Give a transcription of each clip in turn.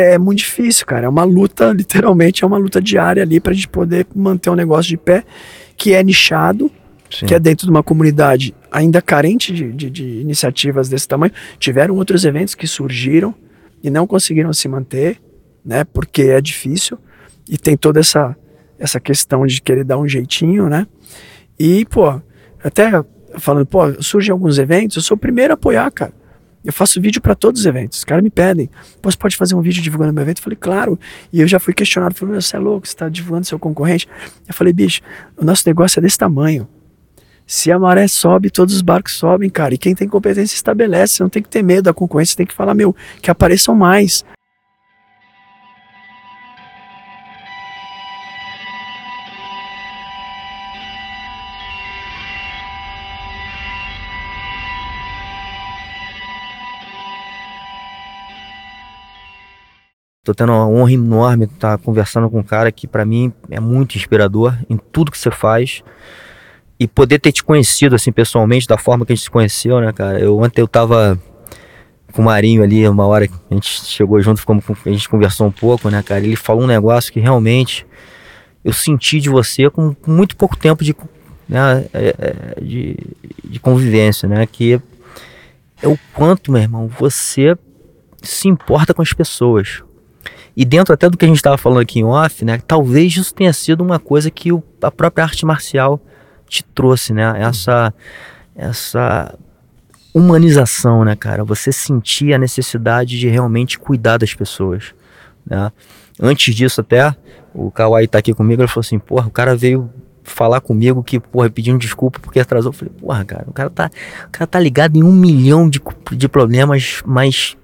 É muito difícil, cara. É uma luta, literalmente, é uma luta diária ali pra gente poder manter um negócio de pé que é nichado, Sim. que é dentro de uma comunidade ainda carente de, de, de iniciativas desse tamanho. Tiveram outros eventos que surgiram e não conseguiram se manter, né? Porque é difícil e tem toda essa, essa questão de querer dar um jeitinho, né? E, pô, até falando, pô, surgem alguns eventos, eu sou o primeiro a apoiar, cara. Eu faço vídeo para todos os eventos. Os caras me pedem, você pode fazer um vídeo divulgando meu evento? Eu falei, claro. E eu já fui questionado, falei, meu, você é louco, você tá divulgando seu concorrente. Eu falei, bicho, o nosso negócio é desse tamanho. Se a maré sobe, todos os barcos sobem, cara. E quem tem competência estabelece. Você não tem que ter medo da concorrência, tem que falar, meu, que apareçam mais. Tô tendo uma honra enorme estar conversando com um cara que pra mim é muito inspirador em tudo que você faz. E poder ter te conhecido assim pessoalmente, da forma que a gente se conheceu, né, cara? Eu ontem eu tava com o Marinho ali, uma hora que a gente chegou junto, ficamos, a gente conversou um pouco, né, cara? Ele falou um negócio que realmente eu senti de você com com muito pouco tempo de, né, é, é, de, de convivência, né? Que é o quanto, meu irmão, você se importa com as pessoas. E dentro até do que a gente estava falando aqui em off, né? Talvez isso tenha sido uma coisa que o- a própria arte marcial te trouxe, né? Essa, essa humanização, né, cara? Você sentir a necessidade de realmente cuidar das pessoas, né? Antes disso até, o Kawai tá aqui comigo, ele falou assim, porra, o cara veio falar comigo que, porra, pedindo desculpa porque atrasou. Eu falei, porra, cara, o cara tá, o cara tá ligado em um milhão de, de problemas, mas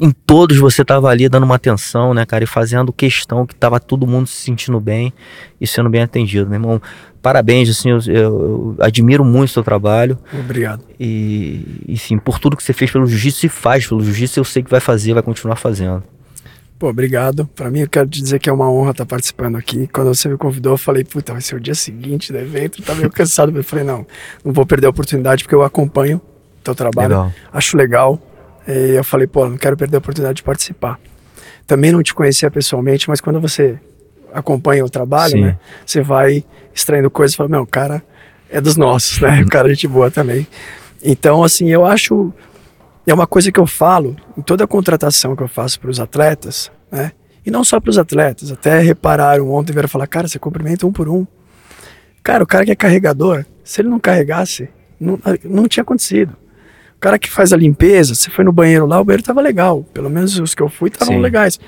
em todos você tava ali dando uma atenção, né, cara, e fazendo questão que tava todo mundo se sentindo bem e sendo bem atendido, meu irmão. Parabéns, assim, eu, eu- admiro muito o seu trabalho Obrigado. e, enfim, por tudo que você fez pelo jiu-jitsu e faz pelo jiu-jitsu, eu sei que vai fazer, vai continuar fazendo. Pô, obrigado. Pra mim, eu quero te dizer que é uma honra estar participando aqui. Quando você me convidou, eu falei, puta, vai ser o dia seguinte do evento. Tava meio cansado. Eu falei, não, não vou perder a oportunidade porque eu acompanho o teu trabalho. Legal. Acho legal. E eu falei, pô, não quero perder a oportunidade de participar. Também não te conhecia pessoalmente, mas quando você acompanha o trabalho, Sim. né? Você vai extraindo coisas e fala, meu, o cara é dos nossos, né? O cara é gente boa também. Então, assim, eu acho é uma coisa que eu falo em toda a contratação que eu faço para os atletas, né? E não só para os atletas, até repararam ontem, vieram falar, cara, você cumprimenta um por um. Cara, o cara que é carregador, se ele não carregasse, não, não tinha acontecido. O cara que faz a limpeza, você foi no banheiro lá, o banheiro tava legal. Pelo menos os que eu fui estavam legais.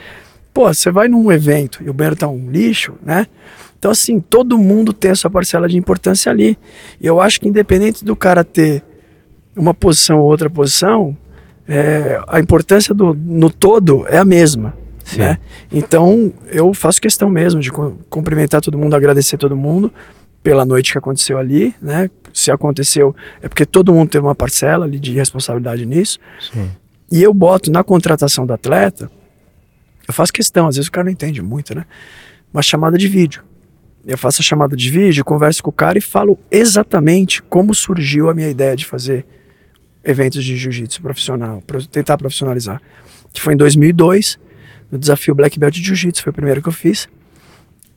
Pô, você vai num evento e o banheiro tá um lixo, né? Então, assim, todo mundo tem a sua parcela de importância ali. E eu acho que independente do cara ter uma posição ou outra posição, é, a importância do, no todo é a mesma. Né? Então, eu faço questão mesmo de cu- cumprimentar todo mundo, agradecer todo mundo pela noite que aconteceu ali, né? Se aconteceu, é porque todo mundo teve uma parcela ali de responsabilidade nisso. Sim. E eu boto na contratação do atleta, eu faço questão, às vezes o cara não entende muito, né? Uma chamada de vídeo. Eu faço a chamada de vídeo, converso com o cara e falo exatamente como surgiu a minha ideia de fazer eventos de jiu-jitsu profissional, para tentar profissionalizar. Que foi em 2002, no desafio Black Belt de Jiu-Jitsu, foi o primeiro que eu fiz.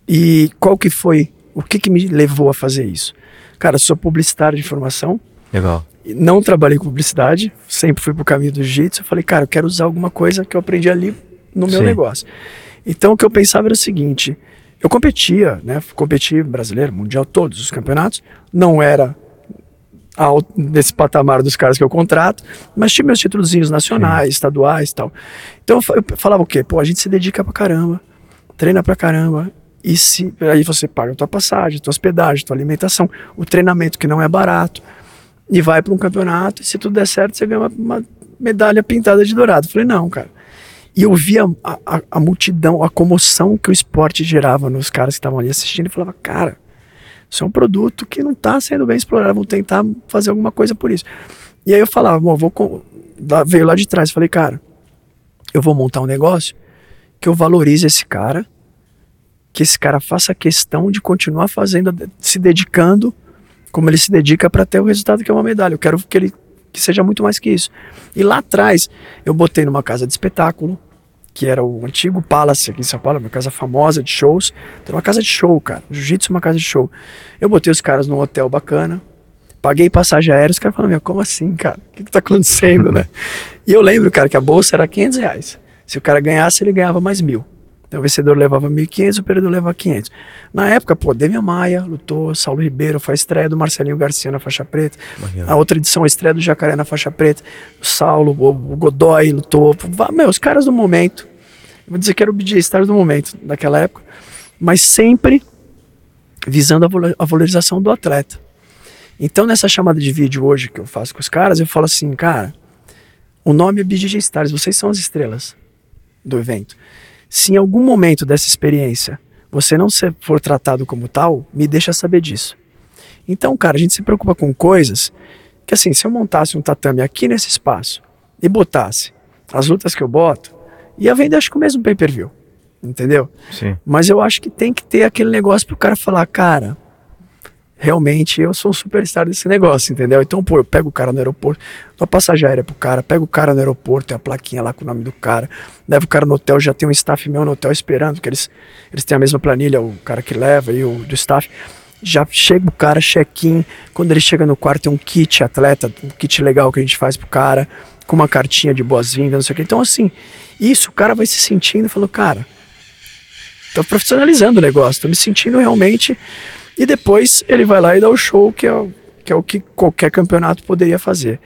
E qual que foi, o que que me levou a fazer isso? Cara, sou publicitário de formação, Legal. não trabalhei com publicidade, sempre fui pro caminho do jiu-jitsu. Eu falei, cara, eu quero usar alguma coisa que eu aprendi ali no meu Sim. negócio. Então o que eu pensava era o seguinte: eu competia, né? Competi brasileiro, mundial, todos os campeonatos. Não era alto, nesse patamar dos caras que eu contrato, mas tinha meus títulozinhos nacionais, estaduais e tal. Então eu falava o quê? Pô, a gente se dedica pra caramba, treina pra caramba. E se aí você paga a tua passagem, tua hospedagem, tua alimentação, o treinamento que não é barato e vai para um campeonato, e se tudo der certo, você ganha uma, uma medalha pintada de dourado. Eu falei, não, cara. E eu via a, a- a multidão, a comoção que o esporte gerava nos caras que estavam ali assistindo e falava, cara, isso é um produto que não está sendo bem explorado, vou tentar fazer alguma coisa por isso. E aí eu falava, bom, vou com... veio lá de trás, falei, cara, eu vou montar um negócio que eu valorize esse cara, que esse cara faça questão de continuar fazendo, se dedicando como ele se dedica para ter o resultado que é uma medalha. Eu quero que ele que seja muito mais que isso. E lá atrás, eu botei numa casa de espetáculo, que era o antigo Palace aqui em São Paulo, uma casa famosa de shows. Então, uma casa de show, cara. Jiu-jitsu é uma casa de show. Eu botei os caras num hotel bacana, paguei passagem aérea, os caras falaram, meu, como assim, cara? O que, que tá acontecendo, né? E eu lembro, cara, que a bolsa era 500 reais. Se o cara ganhasse, ele ganhava mais mil. Então o vencedor levava 1.500, o perdedor levava 500. Na época, pô, Demian Maia lutou, Saulo Ribeiro foi a estreia do Marcelinho Garcia na faixa preta. A outra edição, a estreia do Jacaré na faixa preta. O Saulo, o, Godoy lutou. Meu, os caras do momento. Vou dizer que era o BJ Stars do momento, daquela época. Mas sempre visando a valorização do atleta. Então, nessa chamada de vídeo hoje que eu faço com os caras, eu falo assim, cara, o nome é BJJ Stars, vocês são as estrelas do evento. Se em algum momento dessa experiência você não for tratado como tal, me deixa saber disso. Então, cara, a gente se preocupa com coisas que, assim, se eu montasse um tatame aqui nesse espaço e botasse as lutas que eu boto, ia vender acho que o mesmo pay-per-view, entendeu? Sim. Mas eu acho que tem que ter aquele negócio pro cara falar, cara, realmente eu sou um superstar desse negócio, entendeu? Então, pô, eu pego o cara no aeroporto, dou a passagem aérea pro cara, pego o cara no aeroporto, tem a plaquinha lá com o nome do cara, levo o cara no hotel, já tem um staff meu no hotel esperando, que eles, eles têm a mesma planilha, o cara que leva e o do staff. Já chega o cara, check-in. Quando ele chega no quarto, tem um kit atleta, um kit legal que a gente faz pro cara, com uma cartinha de boas-vindas, não sei o que. Então, assim, isso o cara vai se sentindo e falou, cara, tô profissionalizando o negócio, tô me sentindo realmente e depois ele vai lá e dá o show, que é, que é o que qualquer campeonato poderia fazer.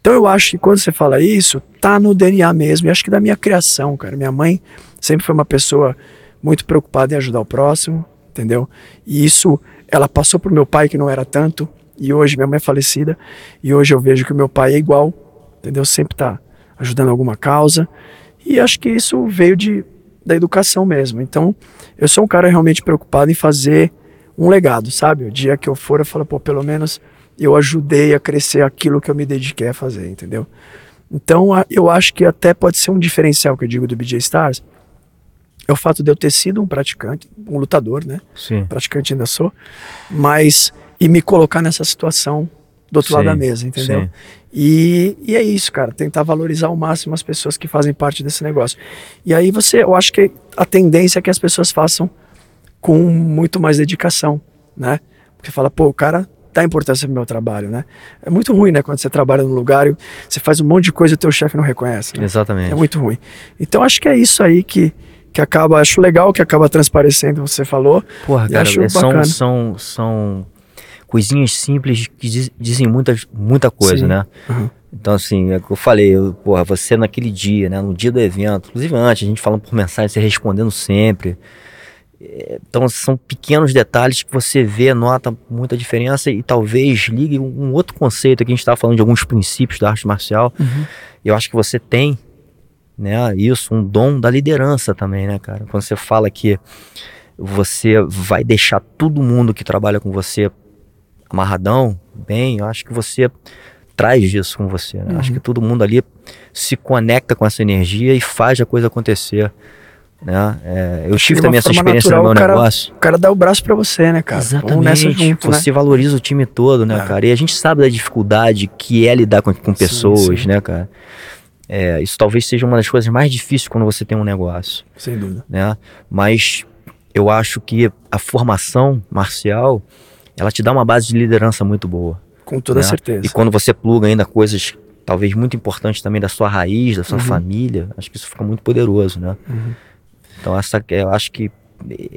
Então eu acho que quando você fala isso, tá no DNA mesmo. E acho que da minha criação, cara. Minha mãe sempre foi uma pessoa muito preocupada em ajudar o próximo, entendeu? E isso ela passou pro meu pai, que não era tanto. E hoje minha mãe é falecida. E hoje eu vejo que o meu pai é igual, entendeu? Sempre tá ajudando alguma causa. E acho que isso veio de, da educação mesmo. Então eu sou um cara realmente preocupado em fazer um legado, sabe? O dia que eu for, eu falo, pô, pelo menos eu ajudei a crescer aquilo que eu me dediquei a fazer, entendeu? Então, eu acho que até pode ser um diferencial que eu digo do BJ Stars, é o fato de eu ter sido um praticante, um lutador, né? Sim. Praticante ainda sou, mas e me colocar nessa situação do outro sim, lado da mesa, entendeu? E, e é isso, cara, tentar valorizar ao máximo as pessoas que fazem parte desse negócio. E aí você, eu acho que a tendência é que as pessoas façam com muito mais dedicação, né? Porque fala, pô, o cara dá importância pro meu trabalho, né? É muito ruim, né? Quando você trabalha num lugar e você faz um monte de coisa e o teu chefe não reconhece. Né? Exatamente. É muito ruim. Então acho que é isso aí que, que acaba, acho legal que acaba transparecendo, você falou. Porra, cara, é, são, são, são coisinhas simples que diz, dizem muita, muita coisa, Sim. né? Uhum. Então, assim, é que eu falei, eu, porra, você naquele dia, né? No dia do evento, inclusive antes, a gente falando por mensagem, você respondendo sempre. Então são pequenos detalhes que você vê, nota muita diferença e talvez ligue um outro conceito aqui, a gente estava falando de alguns princípios da arte marcial. Uhum. Eu acho que você tem né, isso, um dom da liderança também, né, cara? Quando você fala que você vai deixar todo mundo que trabalha com você amarradão, bem, eu acho que você traz isso com você. Né? Uhum. Acho que todo mundo ali se conecta com essa energia e faz a coisa acontecer. Né? É, eu tive também essa experiência natural, no meu o cara, negócio. O cara dá o braço para você, né, cara? Exatamente. Junto, você né? valoriza o time todo, né, é. cara? E a gente sabe da dificuldade que é lidar com, com pessoas, sim, sim. né, cara? É, isso talvez seja uma das coisas mais difíceis quando você tem um negócio. Sem dúvida. Né? Mas eu acho que a formação marcial, ela te dá uma base de liderança muito boa. Com toda né? certeza. E quando você pluga ainda coisas talvez muito importantes também da sua raiz, da sua uhum. família, acho que isso fica muito poderoso, né? Uhum. Então essa, eu acho que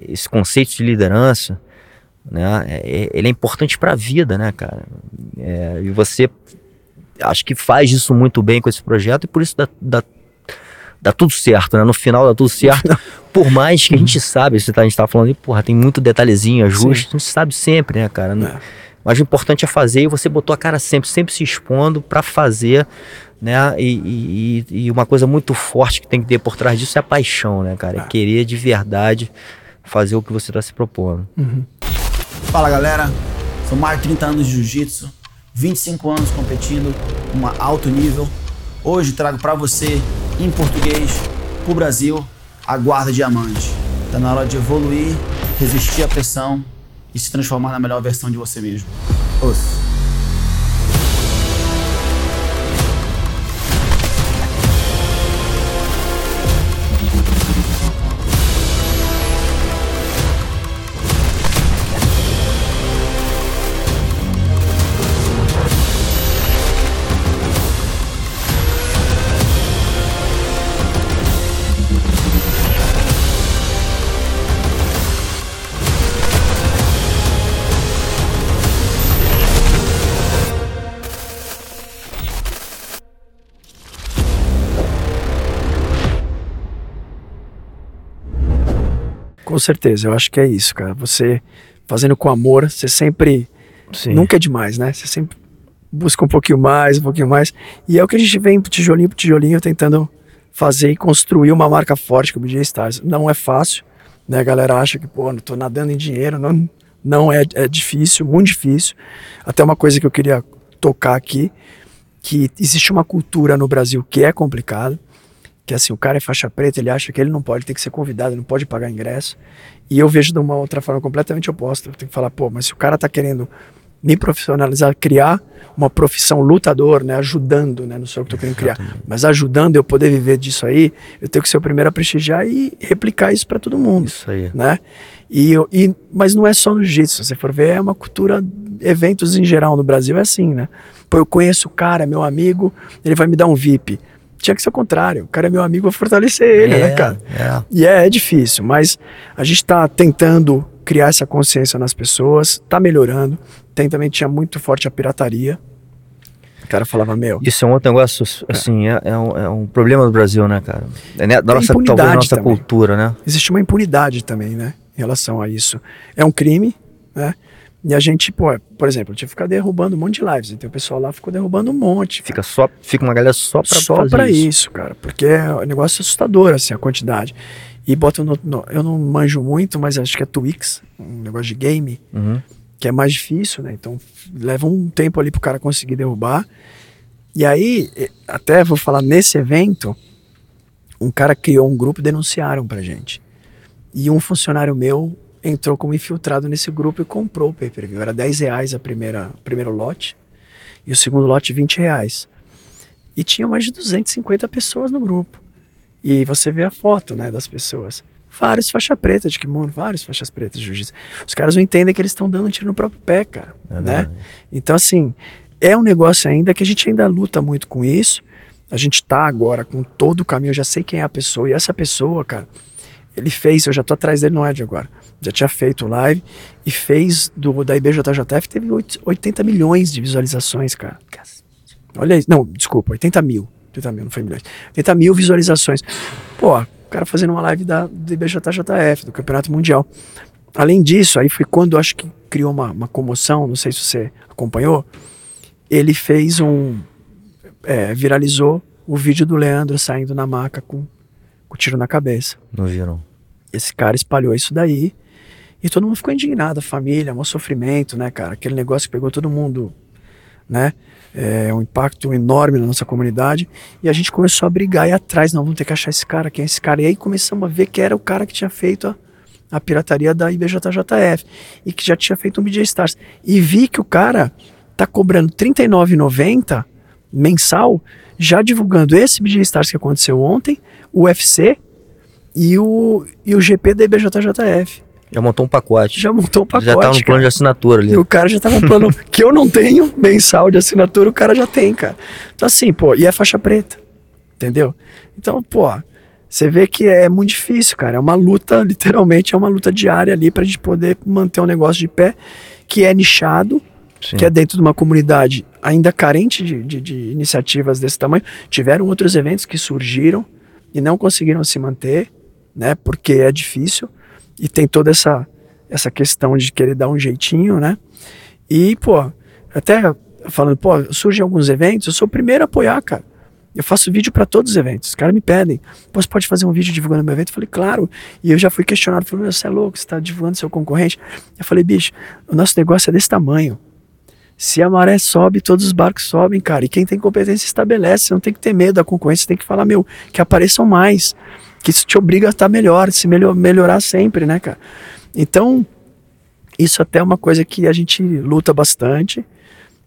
esse conceito de liderança, né, é, é ele é importante para a vida, né, cara? É, e você acho que faz isso muito bem com esse projeto e por isso dá, dá, dá tudo certo, né? No final dá tudo certo. por mais que a gente sabe, você tá, a gente tá falando, porra, tem muito detalhezinho, ajuste, Sim. a gente sabe sempre, né, cara? É. Mas o importante é fazer e você botou a cara sempre, sempre se expondo para fazer né? E, e, e, uma coisa muito forte que tem que ter por trás disso é a paixão, né, cara? É querer de verdade fazer o que você está se propondo. Uhum. Fala galera, são mais de 30 anos de jiu-jitsu, 25 anos competindo em alto nível. Hoje trago para você, em português, pro Brasil, a guarda diamante. Tá na hora de evoluir, resistir à pressão e se transformar na melhor versão de você mesmo. Ouça. Com certeza, eu acho que é isso, cara. Você fazendo com amor, você sempre. Sim. Nunca é demais, né? Você sempre busca um pouquinho mais, um pouquinho mais. E é o que a gente vem tijolinho por tijolinho tentando fazer e construir uma marca forte como o BJ Stars. Não é fácil, né? A galera acha que, pô, não tô nadando em dinheiro, não, não é, é difícil, muito difícil. Até uma coisa que eu queria tocar aqui, que existe uma cultura no Brasil que é complicada, que assim, o cara é faixa preta, ele acha que ele não pode, tem que ser convidado, não pode pagar ingresso. E eu vejo de uma outra forma completamente oposta. Eu tenho que falar, pô, mas se o cara tá querendo me profissionalizar, criar uma profissão lutador, né, ajudando, né, não sei o que eu tô querendo criar, mas ajudando eu poder viver disso aí, eu tenho que ser o primeiro a prestigiar e replicar isso para todo mundo, Isso aí. né? E, eu- e mas não é só no jiu-jitsu, se você for ver, é uma cultura, eventos em geral no Brasil é assim, né? Pô, eu conheço o cara, meu amigo, ele vai me dar um VIP. Tinha que ser o contrário, o cara é meu amigo, vou fortalecer ele, né, cara? É. E é, é difícil, mas a gente está tentando criar essa consciência nas pessoas, está melhorando. Tem também, tinha muito forte a pirataria. O cara falava, meu, Isso é um outro negócio, assim, é, é um, é um problema do Brasil, né, cara? É né, da nossa, talvez nossa também. cultura, né? existe uma impunidade também, né, em relação a isso. É um crime, né? E a gente, pô, por exemplo, eu tive que ficar derrubando um monte de lives. Então o pessoal lá ficou derrubando um monte. Fica só, fica uma galera só pra só pra isso. isso. cara, porque é um negócio assustador, assim, a quantidade. E botam no, no- eu não manjo muito, mas acho que é Twix, um negócio de game. Uhum. que é mais difícil, né? Então leva um tempo ali pro cara conseguir derrubar. E aí, até vou falar nesse evento, um cara criou um grupo e denunciaram pra gente. E um funcionário meu entrou como infiltrado nesse grupo e comprou o pay-per-view. Era 10 reais a primeira, o primeiro lote e o segundo lote 20 reais. E tinha mais de 250 pessoas no grupo. E você vê a foto, né, das pessoas. Vários faixa preta de kimono, vários faixas pretas de jiu-jitsu. Os caras não entendem que eles estão dando um tiro no próprio pé, cara, É né? verdade. Então assim, é um negócio ainda que a gente ainda luta muito com isso. A gente tá agora com todo o caminho, eu já sei quem é a pessoa e essa pessoa, cara, ele fez, eu já tô atrás dele no Ed agora. Já tinha feito live e fez do da IBJJF teve oit- 80 milhões de visualizações, cara. Olha isso. Não, desculpa, 80 mil. 80 mil, não foi milhões. 80 mil visualizações. Pô, o cara fazendo uma live da, do IBJJF, do Campeonato Mundial. Além disso, aí foi quando acho que criou uma, uma comoção, não sei se você acompanhou. Ele fez um. é, viralizou o vídeo do Leandro saindo na maca com, com o tiro na cabeça. Não viram? Esse cara espalhou isso daí e todo mundo ficou indignado, a família, um sofrimento, né, cara? Aquele negócio que pegou todo mundo, né? É um impacto enorme na nossa comunidade e a gente começou a brigar e atrás, não, vamos ter que achar esse cara, quem é esse cara? E aí começamos a ver que era o cara que tinha feito a, a pirataria da IBJJF e que já tinha feito um BJ Stars. E vi que o cara tá cobrando R$ 39,90 mensal, já divulgando esse BJ Stars que aconteceu ontem, o UFC e o, e o GP da IBJJF. Já montou um pacote. Já montou o pacote. já tá no plano de assinatura ali. E o cara já tava um plano que eu não tenho mensal de assinatura, o cara já tem, cara. Então assim, pô, e é faixa preta. Entendeu? Então, pô, você vê que é muito difícil, cara. É uma luta, literalmente, é uma luta diária ali pra gente poder manter um negócio de pé que é nichado, Sim. que é dentro de uma comunidade ainda carente de, de- de iniciativas desse tamanho. Tiveram outros eventos que surgiram e não conseguiram se manter, né? Porque é difícil e tem toda essa essa questão de querer dar um jeitinho, né? E, pô, até falando, pô, surgem alguns eventos, eu sou o primeiro a apoiar, cara. Eu faço vídeo para todos os eventos. Os caras me pedem, você pode fazer um vídeo divulgando meu evento? Eu falei, claro. E eu já fui questionado, falei, meu, você é louco, você tá divulgando seu concorrente. Eu falei, bicho, o nosso negócio é desse tamanho. Se a maré sobe, todos os barcos sobem, cara. E quem tem competência estabelece. Você não tem que ter medo da concorrência, tem que falar, meu, que apareçam mais. Que isso te obriga a estar melhor, se melhor, melhorar sempre, né, cara? Então, isso até é uma coisa que a gente luta bastante,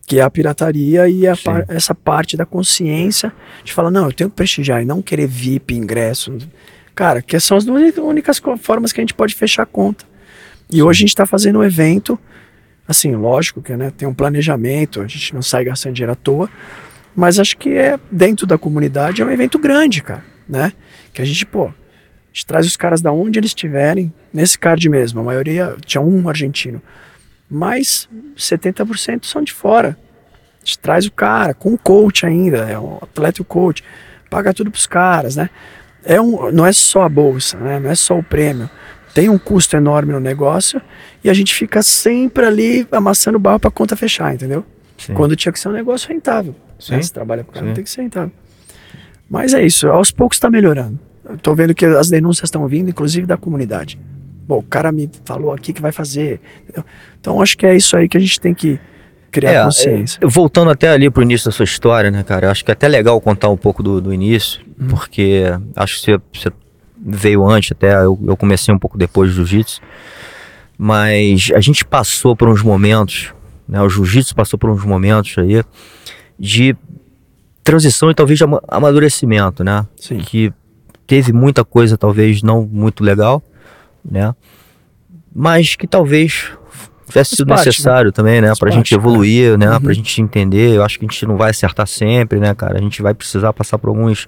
que é a pirataria e a Sim. par- essa parte da consciência de falar, não, eu tenho que prestigiar e não querer VIP, ingresso. Cara, que são as uni- únicas formas que a gente pode fechar a conta. E hoje a gente está fazendo um evento, assim, lógico que né, tem um planejamento, a gente não sai gastando dinheiro à toa, mas acho que é dentro da comunidade é um evento grande, cara, né? Que a gente, pô, a gente traz os caras da onde eles estiverem, nesse card mesmo, a maioria tinha um argentino, mas 70% são de fora. A gente traz o cara com o coach ainda, é um atleta e o coach, paga tudo pros caras, né? É um, não é só a bolsa, né? Não é só o prêmio. tem um custo enorme no negócio e a gente fica sempre ali amassando barro para conta fechar, entendeu? Sim. Quando tinha que ser um negócio rentável. Sim. Né? Se trabalha com o cara, tem que ser rentável. Mas é isso, aos poucos está melhorando. Tô vendo que as denúncias estão vindo, inclusive da comunidade. Bom, o cara me falou aqui que vai fazer. entendeu? Então acho que é isso aí que a gente tem que criar É, consciência. é, voltando até ali pro início da sua história, né, cara? Acho que é até legal contar um pouco do, do início, Uhum. porque acho que você, você veio antes, até eu, eu comecei um pouco depois do jiu-jitsu, mas a gente passou por uns momentos, né? O jiu-jitsu passou por uns momentos aí de transição e talvez amadurecimento, né? Sim. Que teve muita coisa talvez não muito legal, né? Mas que talvez tivesse sido né? necessário também, né? Faz Pra gente evoluir, né? Uhum. Pra gente entender. Eu acho que a gente não vai acertar sempre, né, cara? A gente vai precisar passar por alguns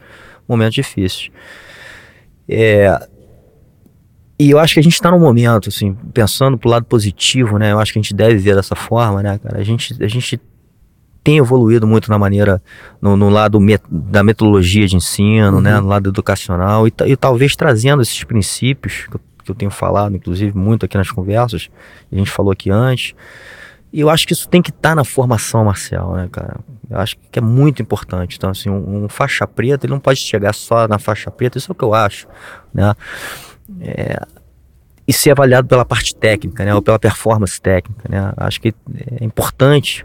momentos difíceis. É... E eu acho que a gente tá num momento, assim, pensando pro lado positivo, né? Eu acho que a gente deve ver dessa forma, né, cara? A gente, a gente tem evoluído muito na maneira, no, no lado met- da metodologia de ensino, né? No lado educacional e, e talvez trazendo esses princípios que eu, que eu tenho falado, inclusive, muito aqui nas conversas, a gente falou aqui antes. E eu acho que isso tem que estar na formação marcial, né, cara? Eu acho que é muito importante. Então, assim, um, um faixa preta, ele não pode chegar só na faixa preta, isso é o que eu acho, né? É, e ser avaliado pela parte técnica, né? Ou pela performance técnica, né? Acho que é importante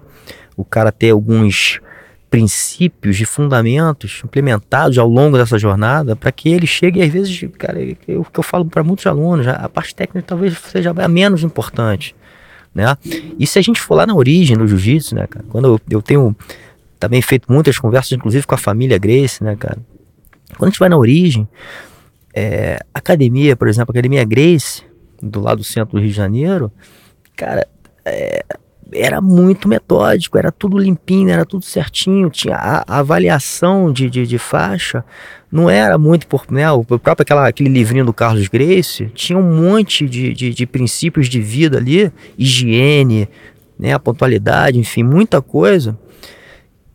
o cara ter alguns princípios e fundamentos implementados ao longo dessa jornada para que ele chegue, às vezes, cara, é o que eu falo para muitos alunos, a parte técnica talvez seja a menos importante, né? E se a gente for lá na origem do jiu-jitsu, né, cara? Quando eu, eu tenho também feito muitas conversas, inclusive com a família Grace, né, cara? Quando a gente vai na origem, é, academia, por exemplo, academia Grace, do lado do centro do Rio de Janeiro, cara, é, era muito metódico, era tudo limpinho, era tudo certinho, tinha a, a avaliação de, de, de faixa, não era muito por, né, o próprio aquela, aquele livrinho do Carlos Grace, tinha um monte de, de, de princípios de vida ali, higiene, né, a pontualidade, enfim, muita coisa,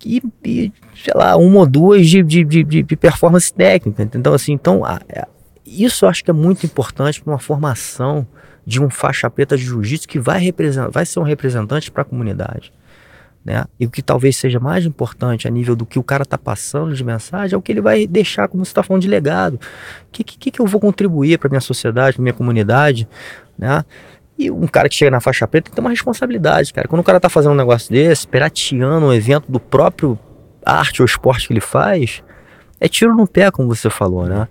e, e, sei lá, uma ou duas de, de, de, de- performance técnica, então assim, então a- a- isso eu acho que é muito importante para uma formação de um faixa preta de jiu-jitsu que vai representar, vai ser um representante para a comunidade. Né? E o que talvez seja mais importante a nível do que o cara está passando de mensagem é o que ele vai deixar, como você está falando, de legado. O que, que, que eu vou contribuir para minha sociedade, para minha comunidade, né? E um cara que chega na faixa preta tem que ter uma responsabilidade, cara. Quando o cara tá fazendo um negócio desse, pirateando um evento do próprio arte ou esporte que ele faz, é tiro no pé, como você falou, né?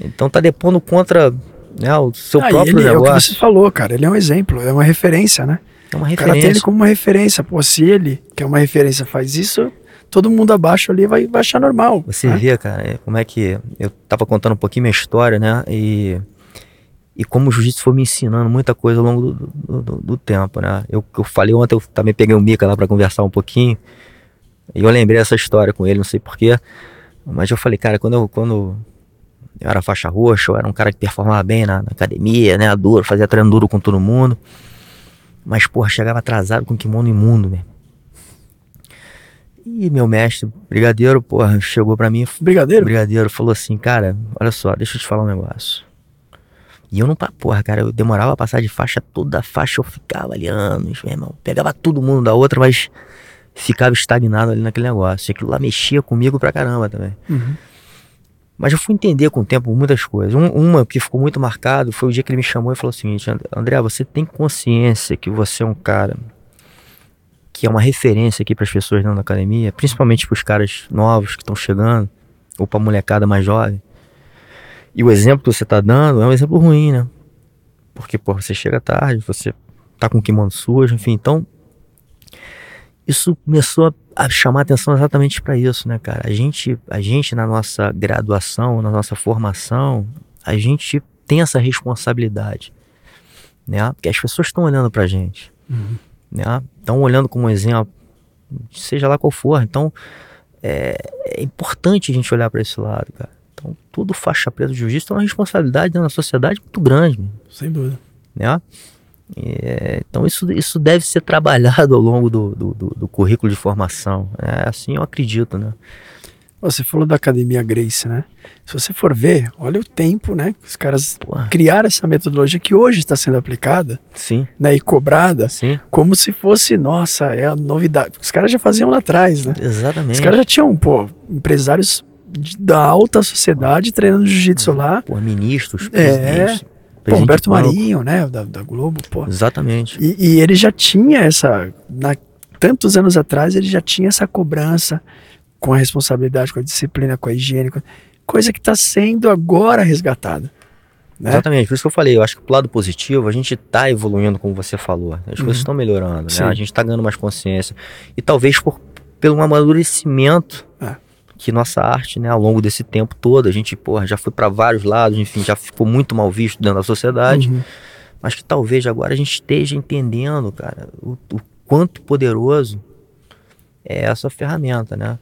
Então tá depondo contra né, o seu Ah, próprio ele, é o que negócio. você falou, cara. Ele é um exemplo, é uma referência, né? É uma O cara tem ele referência. como uma referência. Pô, se ele, que é uma referência, faz isso, todo mundo abaixo ali vai, vai achar normal. Você né? vê, cara, é, como é que. Eu tava contando um pouquinho minha história, né? E, e como o jiu-jitsu foi me ensinando muita coisa ao longo do, do, do- tempo, né? Eu, eu falei ontem, eu também peguei o Mika lá pra conversar um pouquinho. E eu lembrei dessa história com ele, não sei porquê. Mas eu falei, cara, quando eu, quando eu era faixa roxa, eu era um cara que performava bem na, na academia, né? Duro, fazia treino duro com todo mundo. Mas, porra, chegava atrasado com kimono imundo, né? E meu mestre, brigadeiro, porra, chegou pra mim Brigadeiro? brigadeiro falou assim, cara, olha só, deixa eu te falar um negócio. E eu não, porra, cara, eu demorava a passar de faixa, toda faixa eu ficava ali anos, meu irmão. Pegava todo mundo da outra, mas ficava estagnado ali naquele negócio. E aquilo lá mexia comigo pra caramba também. Uhum. Mas eu fui entender com o tempo muitas coisas. Um- uma que ficou muito marcado foi o dia que ele me chamou e falou o seguinte: "And- André, você tem consciência que você é um cara que é uma referência aqui para as pessoas dentro da academia, principalmente para os caras novos que estão chegando, ou para a molecada mais jovem. E o exemplo que você tá dando é um exemplo ruim, né? Porque, pô, você chega tarde, você tá com o kimono sujo, enfim, então. Isso começou a a chamar atenção exatamente para isso, né, cara? A gente, a gente na nossa graduação, na nossa formação, a gente tem essa responsabilidade, né? Porque as pessoas estão olhando pra gente, né? Estão olhando como exemplo, seja lá qual for. Então, é, é importante a gente olhar para esse lado, cara. Então, tudo faixa preta de jiu-jitsu tem uma responsabilidade dentro da sociedade muito grande, Sem dúvida. né? É, então isso, isso deve ser trabalhado ao longo do, do, do- do currículo de formação. É assim eu acredito, né? Você falou da Academia Grace, né? Se você for ver, olha o tempo, né? que Os caras Porra. criaram essa metodologia que hoje está sendo aplicada Sim, né, e cobrada sim, como se fosse, nossa, é a novidade. Os caras já faziam lá atrás, né? exatamente. Os caras já tinham, pô, empresários da alta sociedade treinando jiu-jitsu lá. Pô, ministros, É. presidentes. Pô, Humberto. Marinho, né? Da, da Globo, pô. Exatamente. E, e ele já tinha essa. Na, tantos anos atrás, ele já tinha essa cobrança com a responsabilidade, com a disciplina, com a higiene, coisa que está sendo agora resgatada. Né? Exatamente, por isso que eu falei, eu acho que pro lado positivo, a gente tá evoluindo, como você falou. As Uhum. coisas estão melhorando, né? A gente tá ganhando mais consciência. E talvez por, pelo amadurecimento É. que nossa arte, né, ao longo desse tempo todo, a gente, porra, já foi para vários lados, enfim, já ficou muito mal visto dentro da sociedade. Uhum. Mas que talvez agora a gente esteja entendendo, cara, o, o quanto poderoso é essa ferramenta, né?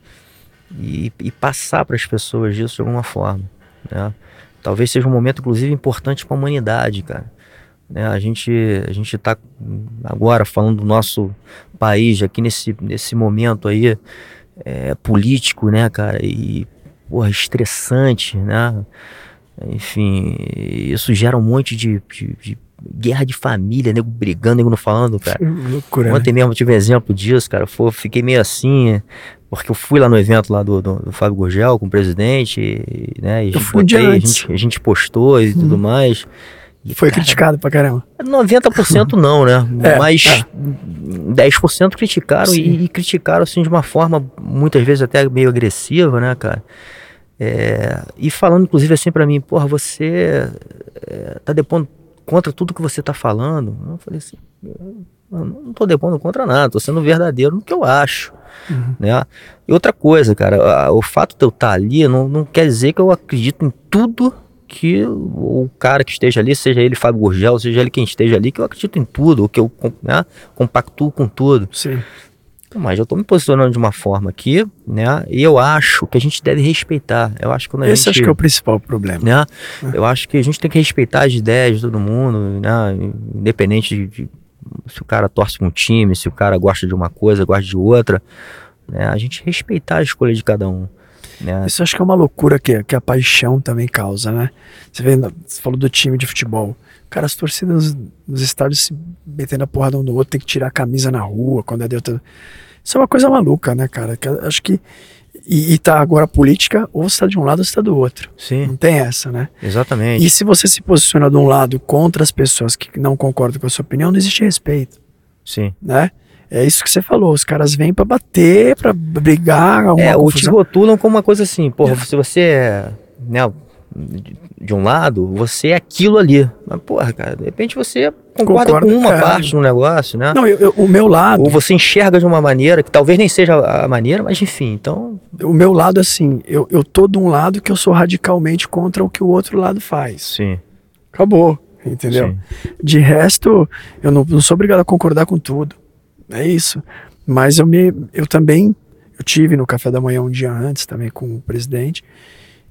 E, e passar para as pessoas disso de alguma forma, né? Talvez seja um momento, inclusive, importante para a humanidade, cara. Né? A gente a gente está agora falando do nosso país aqui nesse nesse momento aí é, político, né, cara? E porra, estressante, né? Enfim, isso gera um monte de, de- de guerra de família, nego brigando, nego não falando, cara. Loucura. né? Ontem mesmo eu tive um exemplo disso, cara. Foi, fiquei meio assim, porque eu fui lá no evento lá do, do, do Fábio Gurgel com o presidente, e, né? E Eu botei, a, gente, a gente postou e tudo mais. E, Foi cara, criticado pra caramba. 90% não, né? É, Mas é. 10% criticaram e, e criticaram assim de uma forma muitas vezes até meio agressiva, né, cara? É, e falando inclusive assim pra mim, porra, você é, tá depondo contra tudo que você tá falando. Eu falei assim, eu não tô depondo contra nada, tô sendo verdadeiro no que eu acho. Uhum. Né? E outra coisa, cara, a- o fato de eu estar ali não, não quer dizer que eu acredito em tudo que o cara que esteja ali, seja ele Fábio Gurgel, seja ele quem esteja ali, que eu acredito em tudo, que eu né, compactuo com tudo. Sim. Mas eu tô me posicionando de uma forma aqui, né? E eu acho que a gente deve respeitar. Eu acho que quando a Esse gente, acho que é o principal problema. né? Eu acho que a gente tem que respeitar as ideias de todo mundo, né? Independente de, de se o cara torce pra um time, se o cara gosta de uma coisa, gosta de outra, né? A gente respeitar a escolha de cada um, né? Isso acho que é uma loucura que, que a paixão também causa, né? Você vê, você falou do time de futebol. Cara, as torcidas nos estádios se metendo a porrada um no outro, tem que tirar a camisa na rua, quando é de outra. Isso é uma coisa maluca, né, cara? Que acho que. E, e tá agora a política, ou você tá de um lado ou você tá do outro. Sim, Não tem essa, né? exatamente. E se você se posiciona de um lado contra as pessoas que não concordam com a sua opinião, não existe respeito, Sim. né? É isso que você falou. Os caras vêm pra bater, pra brigar, É, ou te rotulam como uma coisa assim, porra, se você é, né, de- um lado, você é aquilo ali. Mas, porra, cara, de repente você concorda, Concorda, com uma cara. parte do negócio, né? Não, eu- eu- o meu lado, Ou você enxerga de uma maneira que talvez nem seja a maneira, mas enfim, então. o meu lado, assim, eu, eu tô de um lado que eu sou radicalmente contra o que o outro lado faz. Sim. Acabou, entendeu? Sim. De resto, eu não, não sou obrigado a concordar com tudo. É isso. Mas eu me, eu também, eu tive no café da manhã um dia antes também com o presidente.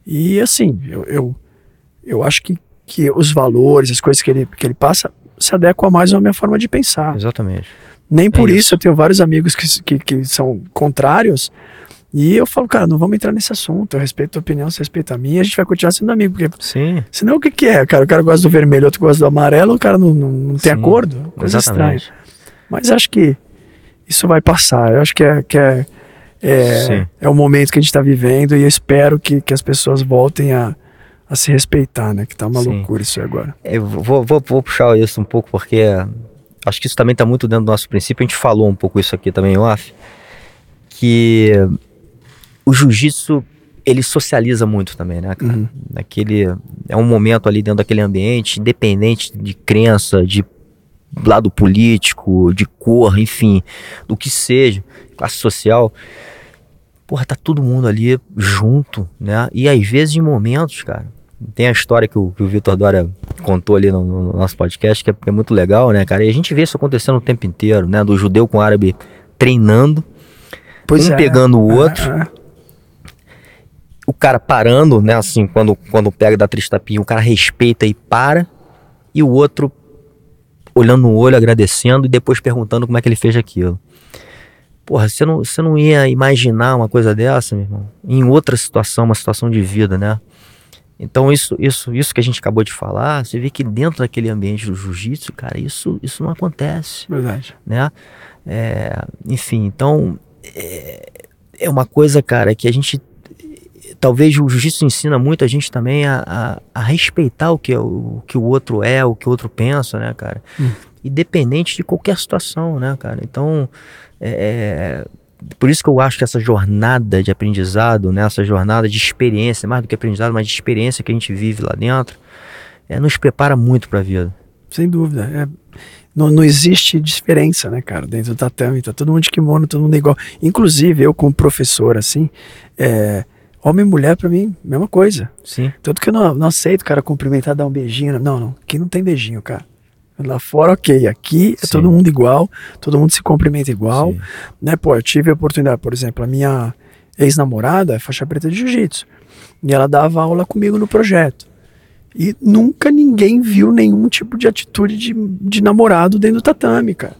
E assim, eu, eu, eu acho que, que os valores, as coisas que ele, que ele passa, se adequam mais à minha forma de pensar. Exatamente. Nem por É isso. isso. eu tenho vários amigos que, que, que são contrários. E eu falo, cara, não vamos entrar nesse assunto. Eu respeito a tua opinião, você respeita a minha, a gente vai continuar sendo amigo. Porque Sim. senão o que, que é? Cara, o cara gosta do vermelho, outro gosta do amarelo, o cara não, não, não tem Sim, acordo. Coisa estranha. Exatamente. Mas acho que isso vai passar. Eu acho que é, que é, é, é o momento que a gente está vivendo e eu espero que, que as pessoas voltem a, a se respeitar, né? Que tá uma Sim. loucura isso agora. Eu vou, vou, vou puxar isso um pouco, porque acho que isso também está muito dentro do nosso princípio. A gente falou um pouco isso aqui também, off, que o jiu-jitsu ele socializa muito também, né, cara? Uhum. Naquele, é um momento ali dentro daquele ambiente, independente de crença, de lado político, de cor, enfim, do que seja, classe social. Porra, tá todo mundo ali junto, né? E às vezes em momentos, cara, tem a história que o, que o Vitor Dória contou ali no, no nosso podcast, que é, é muito legal, né, cara? E a gente vê isso acontecendo o tempo inteiro, né? Do judeu com o árabe treinando, Pois um é. pegando o É, outro, é. o cara parando, né? Assim, quando, quando pega da três tapinhas, o cara respeita e para, e o outro olhando no olho, agradecendo e depois perguntando como é que ele fez aquilo. Porra, você não, você não ia imaginar uma coisa dessa, meu irmão, em outra situação, uma situação de vida, né? Então, isso, isso, isso que a gente acabou de falar, você vê que dentro daquele ambiente do jiu-jitsu, cara, isso, isso não acontece. Verdade. Né? É, enfim, então, é, é uma coisa, cara, que a gente talvez o jiu-jitsu ensina muito a gente também a, a, a, respeitar o que, o, que o outro é, o que o outro pensa, né, cara? Hum. Independente de qualquer situação, né, cara? Então, é, por isso que eu acho que essa jornada de aprendizado, né, essa jornada de experiência, mais do que aprendizado, mas de experiência que a gente vive lá dentro, é, nos prepara muito para a vida. Sem dúvida. É, não, não existe diferença, né, cara? Dentro do tatame, tá todo mundo de kimono, todo mundo igual. Inclusive, eu como professor, assim, é, homem e mulher, para mim, mesma coisa. Sim. Tanto que eu não, não aceito o cara cumprimentar, dar um beijinho. Não, não. Aqui não tem beijinho, cara. Lá fora, ok. Aqui é Sim. todo mundo igual, todo mundo se cumprimenta igual. Sim. Né? Pô, eu tive a oportunidade, por exemplo, a minha ex-namorada é faixa preta de jiu-jitsu. E ela dava aula comigo no projeto. E nunca ninguém viu nenhum tipo de atitude de, de namorado dentro do tatame, cara.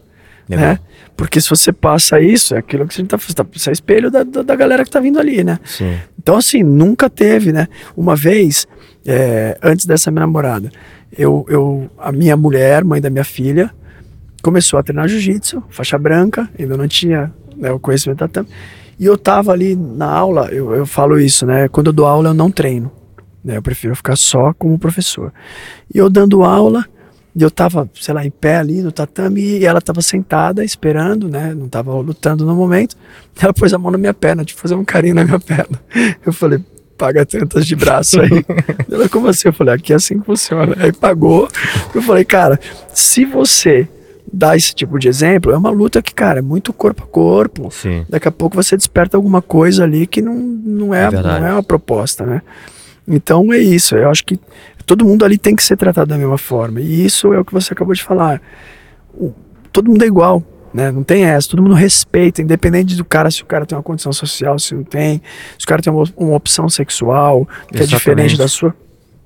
É né? Porque se você passa isso, é aquilo que você tá fazendo. Você é espelho da, da, da, galera que tá vindo ali, né? Sim. Então, assim, nunca teve, né? Uma vez, é, antes dessa minha namorada, eu, eu, a minha mulher, mãe da minha filha, começou a treinar jiu-jitsu, faixa branca, ainda não tinha né, o conhecimento da tampa. E eu tava ali na aula, eu, eu falo isso, né? Quando eu dou aula, eu não treino. Né, eu prefiro ficar só como professor. E eu dando aula, e eu tava, sei lá, em pé ali no tatame, e ela tava sentada esperando, né? Não tava lutando no momento. Ela pôs a mão na minha perna, tipo, fazer um carinho na minha perna. Eu falei, paga tantas de braço aí. Ela, como assim? Eu falei, aqui é assim que funciona. Aí pagou. Eu falei, cara, se você dá esse tipo de exemplo, é uma luta que, cara, é muito corpo a corpo. Sim. Daqui a pouco você desperta alguma coisa ali que não, não, é, é não é uma proposta, né? Então é isso. Eu acho que todo mundo ali tem que ser tratado da mesma forma. E isso é o que você acabou de falar. todo mundo é igual. Né? Não tem essa, todo mundo respeita, independente do cara, se o cara tem uma condição social, se não tem, se o cara tem uma, uma opção sexual que Exatamente. é diferente da sua.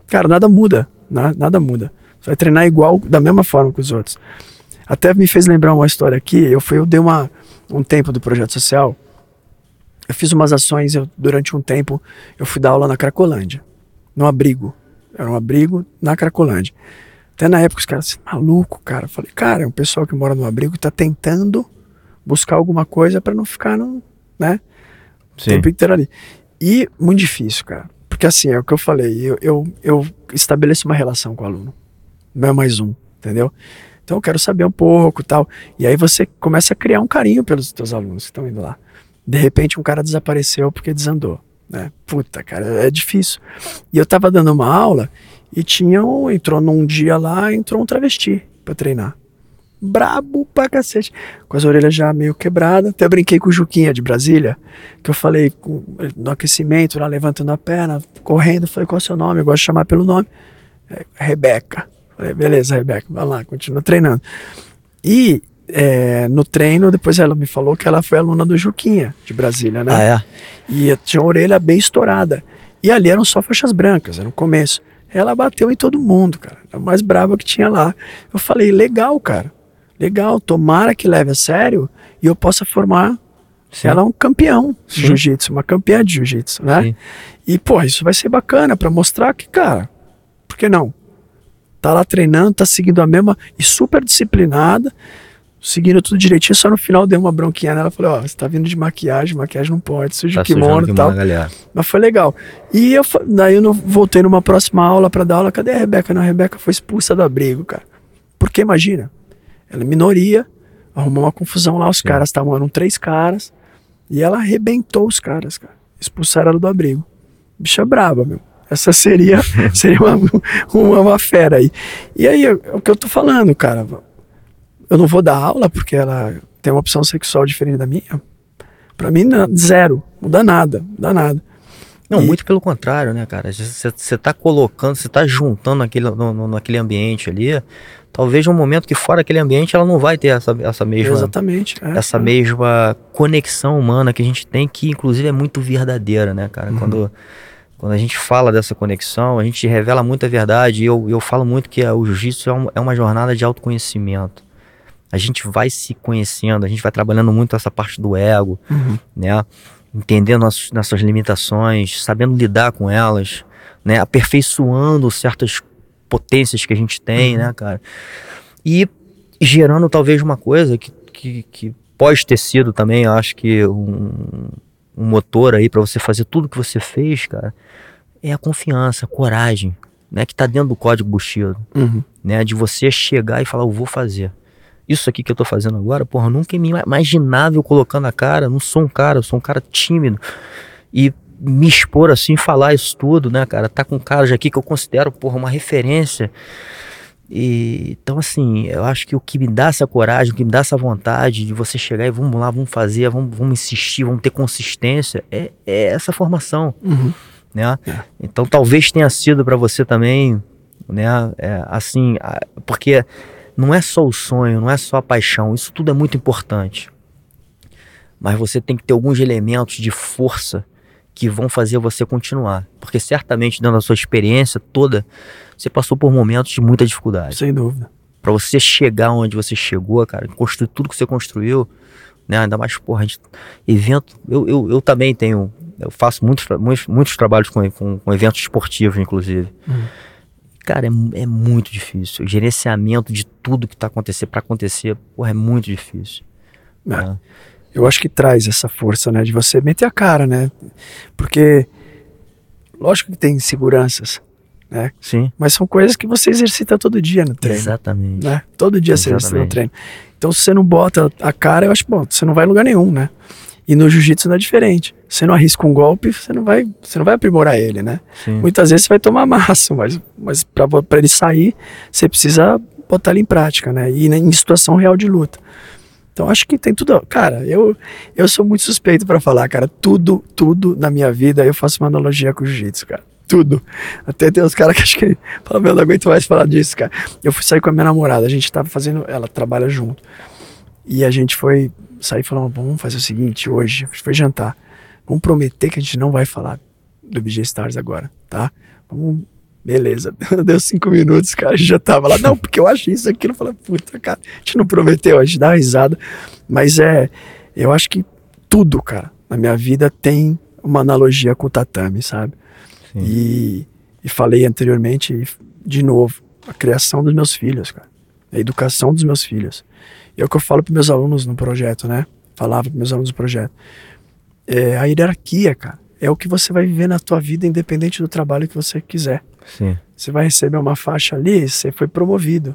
Cara, nada muda, nada, nada muda. Você vai treinar igual, da mesma forma que os outros. Até me fez lembrar uma história aqui, eu fui, eu dei uma, um tempo do projeto social, eu fiz umas ações, eu, durante um tempo, eu fui dar aula na Cracolândia, no abrigo. Era um abrigo na Cracolândia. Até na época os caras assim, maluco, cara. Eu falei, cara, é um pessoal que mora no abrigo e tá tentando buscar alguma coisa para não ficar no, né? Sim. tempo inteiro ali. E muito difícil, cara. Porque assim, é o que eu falei, eu, eu, eu estabeleço uma relação com o aluno. Não é mais um, entendeu? Então eu quero saber um pouco tal. E aí você começa a criar um carinho pelos teus alunos que estão indo lá. De repente um cara desapareceu porque desandou. Né? Puta, cara, é difícil. E eu tava dando uma aula e tinha um, entrou num dia lá, entrou um travesti para treinar. Brabo pra cacete. Com as orelhas já meio quebradas. Até brinquei com o Juquinha de Brasília, que eu falei no aquecimento, lá levantando a perna, correndo. Falei, qual é o seu nome? Eu gosto de chamar pelo nome. É, Rebeca. Falei, beleza, Rebeca, vai lá, continua treinando. E é, no treino, depois ela me falou que ela foi aluna do Juquinha, de Brasília, né? Ah, é? E tinha a orelha bem estourada. E ali eram só faixas brancas, era no começo. Ela bateu em todo mundo, cara. A mais brava que tinha lá. Eu falei, legal, cara. Legal, tomara que leve a sério e eu possa formar Sim. ela um campeão de jiu-jitsu, uma campeã de jiu-jitsu, né? Sim. E, pô, isso vai ser bacana para mostrar que, cara, por que não? Tá lá treinando, tá seguindo a mesma e super disciplinada, seguindo tudo direitinho, só no final deu uma bronquinha nela, falei, ó, oh, você tá vindo de maquiagem, maquiagem não pode, suja tá o kimono e tal. Mas foi legal. E eu, daí eu não, voltei numa próxima aula para dar aula, cadê a Rebeca? Não, a Rebeca foi expulsa do abrigo, cara. Porque imagina, ela é minoria, arrumou uma confusão lá, os Sim. caras estavam, eram três caras, e ela arrebentou os caras, cara. Expulsaram ela do abrigo. Bicha braba, meu. Essa seria, seria uma, uma, uma fera aí. E aí, é o que eu tô falando, cara eu não vou dar aula porque ela tem uma opção sexual diferente da minha. Para mim, zero. Não dá nada, não dá nada. Não, e... muito pelo contrário, né, cara? Você tá colocando, você tá juntando naquele, no, no, naquele ambiente ali. Talvez um momento que fora aquele ambiente ela não vai ter essa, essa mesma. Exatamente. É, essa é. mesma conexão humana que a gente tem, que inclusive é muito verdadeira, né, cara? Uhum. Quando, quando a gente fala dessa conexão, a gente revela muita verdade. E eu, eu falo muito que o jiu-jitsu é, um, é uma jornada de autoconhecimento. A gente vai se conhecendo, a gente vai trabalhando muito essa parte do ego, Uhum. né? Entendendo nossas, nossas limitações, sabendo lidar com elas, né? Aperfeiçoando certas potências que a gente tem, né, cara? E gerando talvez uma coisa que, que, que pode ter sido também, eu acho que um, um motor aí para você fazer tudo que você fez, cara, é a confiança, a coragem, né? Que tá dentro do código Bushido Uhum. né? De você chegar e falar, eu vou fazer. Isso aqui que eu tô fazendo agora, porra, eu nunca me imaginava eu colocando a cara, não sou um cara, eu sou um cara tímido. E me expor assim, falar isso tudo, né, cara? Tá com caras aqui que eu considero, porra, uma referência. E, então, assim, eu acho que o que me dá essa coragem, o que me dá essa vontade de você chegar e vamos lá, vamos fazer, vamos, vamos insistir, vamos ter consistência, é, é essa formação Uhum. né? É. Então talvez tenha sido para você também, né? É, assim, porque não é só o sonho, não é só a paixão, isso tudo é muito importante. Mas você tem que ter alguns elementos de força que vão fazer você continuar, porque certamente dentro da sua experiência toda, você passou por momentos de muita dificuldade. Sem dúvida. Pra você chegar onde você chegou, cara, construir tudo que você construiu, né? Ainda mais, porra, a gente, evento. Eu, eu, eu também tenho. Eu faço muitos, muitos, muitos trabalhos com, com, com eventos esportivos, inclusive. Uhum. Cara, é, é muito difícil. O gerenciamento de tudo que tá acontecendo para acontecer, porra, é muito difícil. É. né? Eu acho que traz essa força, né? De você meter a cara, né? Porque, lógico que tem inseguranças, né? Sim, Mas são coisas que você exercita todo dia no treino. exatamente. né? Todo dia você exercita no Exatamente. treino. Então, se você não bota a cara, eu acho, bom, você não vai em lugar nenhum, né? E no jiu-jitsu não é diferente. Você não arrisca um golpe, você não vai, você não vai aprimorar ele, né? Sim. Muitas vezes você vai tomar massa, mas, mas para ele sair, você precisa botar ele em prática, né? E em situação real de luta. Então acho que tem tudo. Cara, eu, eu sou muito suspeito para falar, cara. Tudo, tudo na minha vida eu faço uma analogia com o jiu-jitsu, cara. Tudo. Até tem uns caras que acho que falam, meu, não aguento mais falar disso, cara. Eu fui sair com a minha namorada, a gente tava fazendo, ela trabalha junto. E a gente foi sair e falou, vamos fazer o seguinte, hoje, a gente foi jantar. Vamos prometer que a gente não vai falar do BG Stars agora, tá? Vamos, beleza. Deu cinco minutos, cara, a gente já tava lá. Não, porque eu acho isso, aquilo. Eu falei, puta, cara, a gente não prometeu, a gente dá uma risada. Mas é, eu acho que tudo, cara, na minha vida tem uma analogia com o tatame, sabe? E, e falei anteriormente, de novo, a criação dos meus filhos, cara. A educação dos meus filhos. E é o que eu falo para meus alunos no projeto, né? Falava para meus alunos no projeto. É a hierarquia, cara. É o que você vai viver na tua vida, independente do trabalho que você quiser. Sim, Você vai receber uma faixa ali, você foi promovido.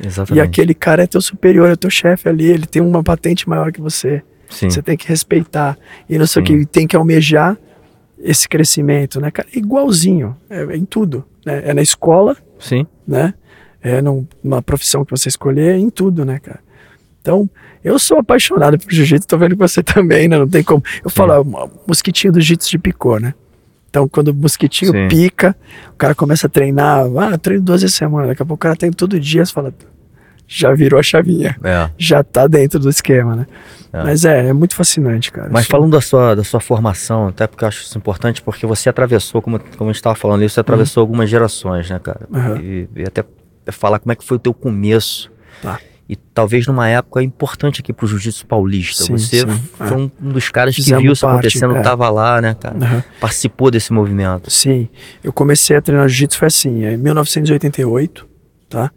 exatamente. E aquele cara é teu superior, é teu chefe ali, ele tem uma patente maior que você. Sim, Você tem que respeitar. E não sei o que, tem que almejar esse crescimento, né, cara? Igualzinho, é, é em tudo. Né? É na escola, sim, né? É num- numa profissão que você escolher, é em tudo, né, cara? Então, eu sou apaixonado por jiu-jitsu, tô vendo que você também, né? Não tem como. Eu falo, é o mosquitinho do jiu-jitsu de picô, né? Então, quando o mosquitinho Sim. pica, o cara começa a treinar, ah, treino duas vezes semana, daqui a pouco o cara treina todo dia, você fala, já virou a chavinha, é. já tá dentro do esquema, né? É. Mas é, é muito fascinante, cara. Mas falando da sua, da sua formação, até porque eu acho isso importante, porque você atravessou, como, como a gente estava falando você atravessou algumas gerações, né, cara? Aham. E, e até falar como é que foi o teu começo. Tá. E talvez numa época importante aqui pro Jiu-Jitsu paulista. Sim, você sim, foi é. um dos caras que Fizemos viu isso parte, acontecendo, é. tava lá, né, cara? Aham. Participou desse movimento. Sim, eu comecei a treinar jiu-jitsu foi assim, em 1988, tá?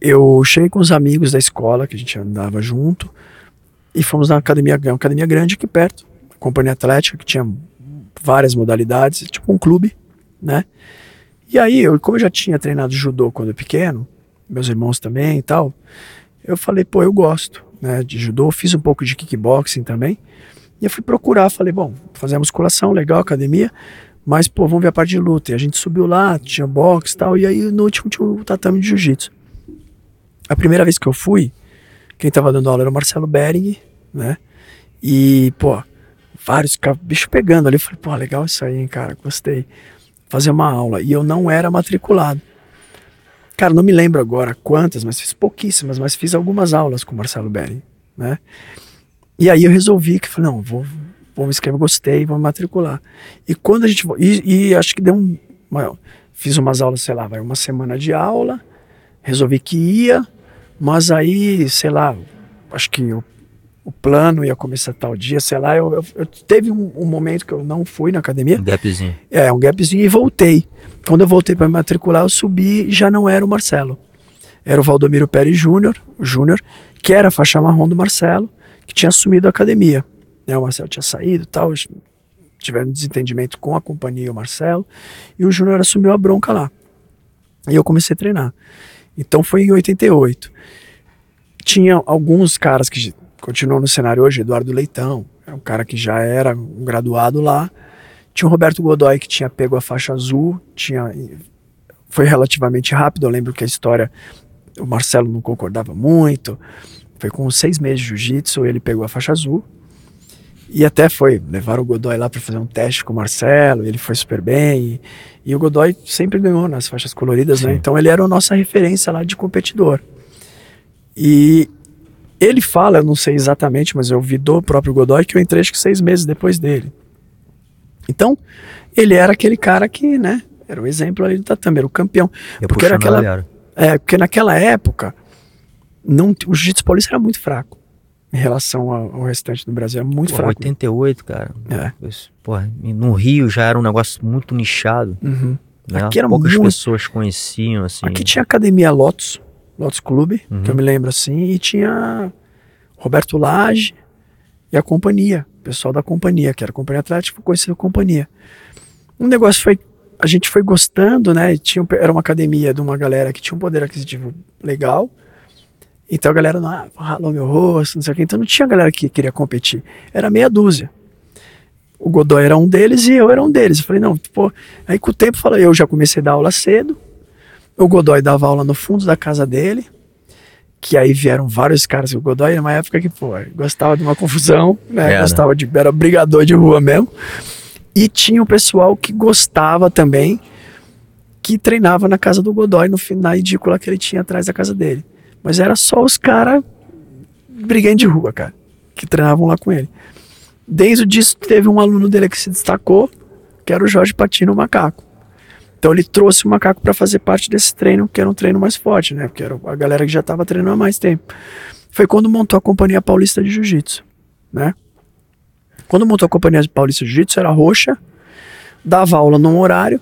Eu cheguei com os amigos da escola, que a gente andava junto, e fomos na academia, uma academia grande aqui perto, companhia atlética, que tinha várias modalidades, tipo um clube, né? E aí, eu, como eu já tinha treinado judô quando pequeno, meus irmãos também e tal, eu falei, pô, eu gosto, né, de judô, fiz um pouco de kickboxing também, e eu fui procurar, falei, bom, fazer a musculação, legal, academia, mas, pô, vamos ver a parte de luta. E a gente subiu lá, tinha boxe e tal, e aí no último tinha o tatame de jiu-jitsu. A primeira vez que eu fui, quem tava dando aula era o Marcelo Bering, né? E, pô, vários bicho pegando ali. Eu falei, pô, legal isso aí, hein, cara, gostei. Fazer uma aula. E eu não era matriculado. Cara, não me lembro agora quantas, mas fiz pouquíssimas, mas fiz algumas aulas com o Marcelo Bering, né? E aí eu resolvi que, falei, não, vou, vou me inscrever, gostei, vou me matricular. E quando a gente. E, e acho que deu um. fiz umas aulas, sei lá, vai uma semana de aula, resolvi que ia, Mas aí, sei lá, acho que o, o plano ia começar tal dia, sei lá. Eu, eu, eu teve um, um, momento que eu não fui na academia. Um gapzinho. É, um gapzinho e voltei. Quando eu voltei para me matricular, eu subi já não era o Marcelo. Era o Valdomiro Pérez Júnior, Júnior, que era faixa marrom do Marcelo, que tinha assumido a academia. Né, o Marcelo tinha saído tal, tiveram um desentendimento com a companhia e o Marcelo, e o Júnior assumiu a bronca lá. E eu comecei a treinar. Então foi em 88. Tinha alguns caras que continuam no cenário hoje, Eduardo Leitão, é um cara que já era um graduado lá. Tinha o Roberto Godoy que tinha pego a faixa azul, tinha foi relativamente rápido. Eu lembro que a história o Marcelo não concordava muito. Foi com seis meses de jiu-jitsu, ele pegou a faixa azul. E até foi, levaram o Godoy lá para fazer um teste com o Marcelo, ele foi super bem. E, e o Godoy sempre ganhou nas faixas coloridas? Sim. né? Então ele era a nossa referência lá de competidor. E ele fala, eu não sei exatamente, mas eu vi do próprio Godoy que eu entrei acho que seis meses depois dele. Então, ele era aquele cara que, né, era o exemplo ali do tatame, era o campeão. Eu porque era aquela, é, porque naquela época não, o jiu-jitsu paulista era muito fraco em relação ao, ao restante do Brasil. É muito Pô, fraco. 88, cara. É. Porra, no Rio já era um negócio muito nichado. Uhum. Né? Aqui era Poucas muito... pessoas conheciam, assim. Aqui tinha a Academia Lotus, Lotus Clube, uhum. que eu uhum. me lembro assim, e tinha Roberto Lage e a companhia, o pessoal da companhia, que era a Companhia Atlética, conhecido a companhia. O negócio foi. A gente foi gostando, né? Tinha, era uma academia de uma galera que tinha um poder aquisitivo legal então a galera não ah, ralou meu rosto, não sei o que. Então não tinha galera que queria competir. Era meia dúzia. O Godoy era um deles e eu era um deles. Eu falei, não, pô. Aí com o tempo falei, eu já comecei a dar aula cedo. O Godoy dava aula no fundo da casa dele. Que aí vieram vários caras. O Godoy, numa época que, pô, gostava de uma confusão, né? Era. Gostava de. Era brigador de rua mesmo. E tinha o pessoal que gostava também, que treinava na casa do Godoy, no, na edícula que ele tinha atrás da casa dele. Mas era só os caras brigando de rua, cara, que treinavam lá com ele. Desde disso, teve um aluno dele que se destacou, que era o Jorge Patino, o macaco. Então ele trouxe o macaco para fazer parte desse treino, que era um treino mais forte, né? Porque era a galera que já estava treinando há mais tempo. Foi quando montou a Companhia Paulista de Jiu-Jitsu, né? Quando montou a Companhia Paulista de Jiu-Jitsu, era roxa, dava aula num horário,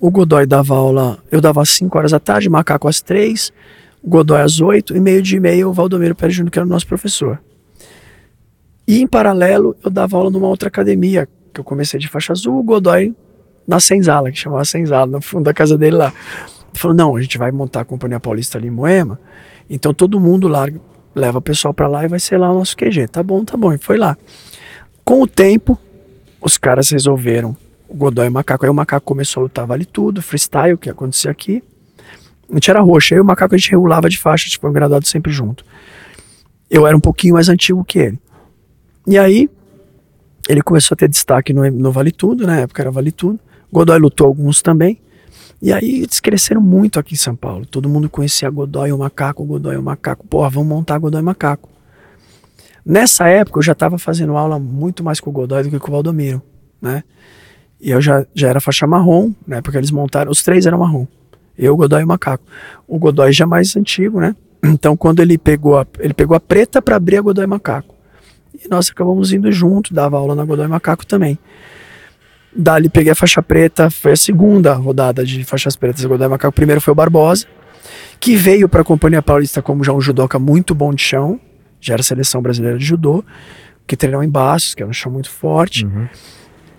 o Godoy dava aula, eu dava às 5 horas da tarde, macaco às 3, Godoy às 8 e meio de meio o Valdomiro Pérez Júnior, que era o nosso professor. E em paralelo, eu dava aula numa outra academia, que eu comecei de faixa azul, o Godoy na Senzala, que chamava Senzala, no fundo da casa dele lá. Ele falou: não, a gente vai montar a Companhia Paulista ali em Moema, então todo mundo larga, leva o pessoal para lá e vai ser lá o nosso QG. Tá bom, tá bom. E foi lá. Com o tempo, os caras resolveram o Godoy e o Macaco. Aí o Macaco começou a lutar vale tudo, freestyle, que acontecia aqui. A gente era roxo, e o macaco a gente regulava de faixa, gente foi graduado sempre junto. Eu era um pouquinho mais antigo que ele. E aí, ele começou a ter destaque no, no Vale Tudo, na época era Vale Tudo. Godoy lutou alguns também. E aí eles cresceram muito aqui em São Paulo. Todo mundo conhecia Godoy o Macaco, Godoy o Macaco. Porra, vamos montar Godoy Macaco. Nessa época eu já estava fazendo aula muito mais com o Godoy do que com o Valdomiro, né? E eu já, já era faixa marrom, né? Porque eles montaram, os três eram marrom. Eu, Godoy e o Macaco. O Godoy já mais antigo, né? Então, quando ele pegou a, ele pegou a preta para abrir a Godoy Macaco. E nós acabamos indo junto, dava aula na Godoy Macaco também. Dali peguei a faixa preta, foi a segunda rodada de faixas pretas Godoy Macaco. Primeiro foi o Barbosa, que veio para a Companhia Paulista como já um judoca muito bom de chão, já era seleção brasileira de judô, que treinou em Baços, que era um chão muito forte. Uhum.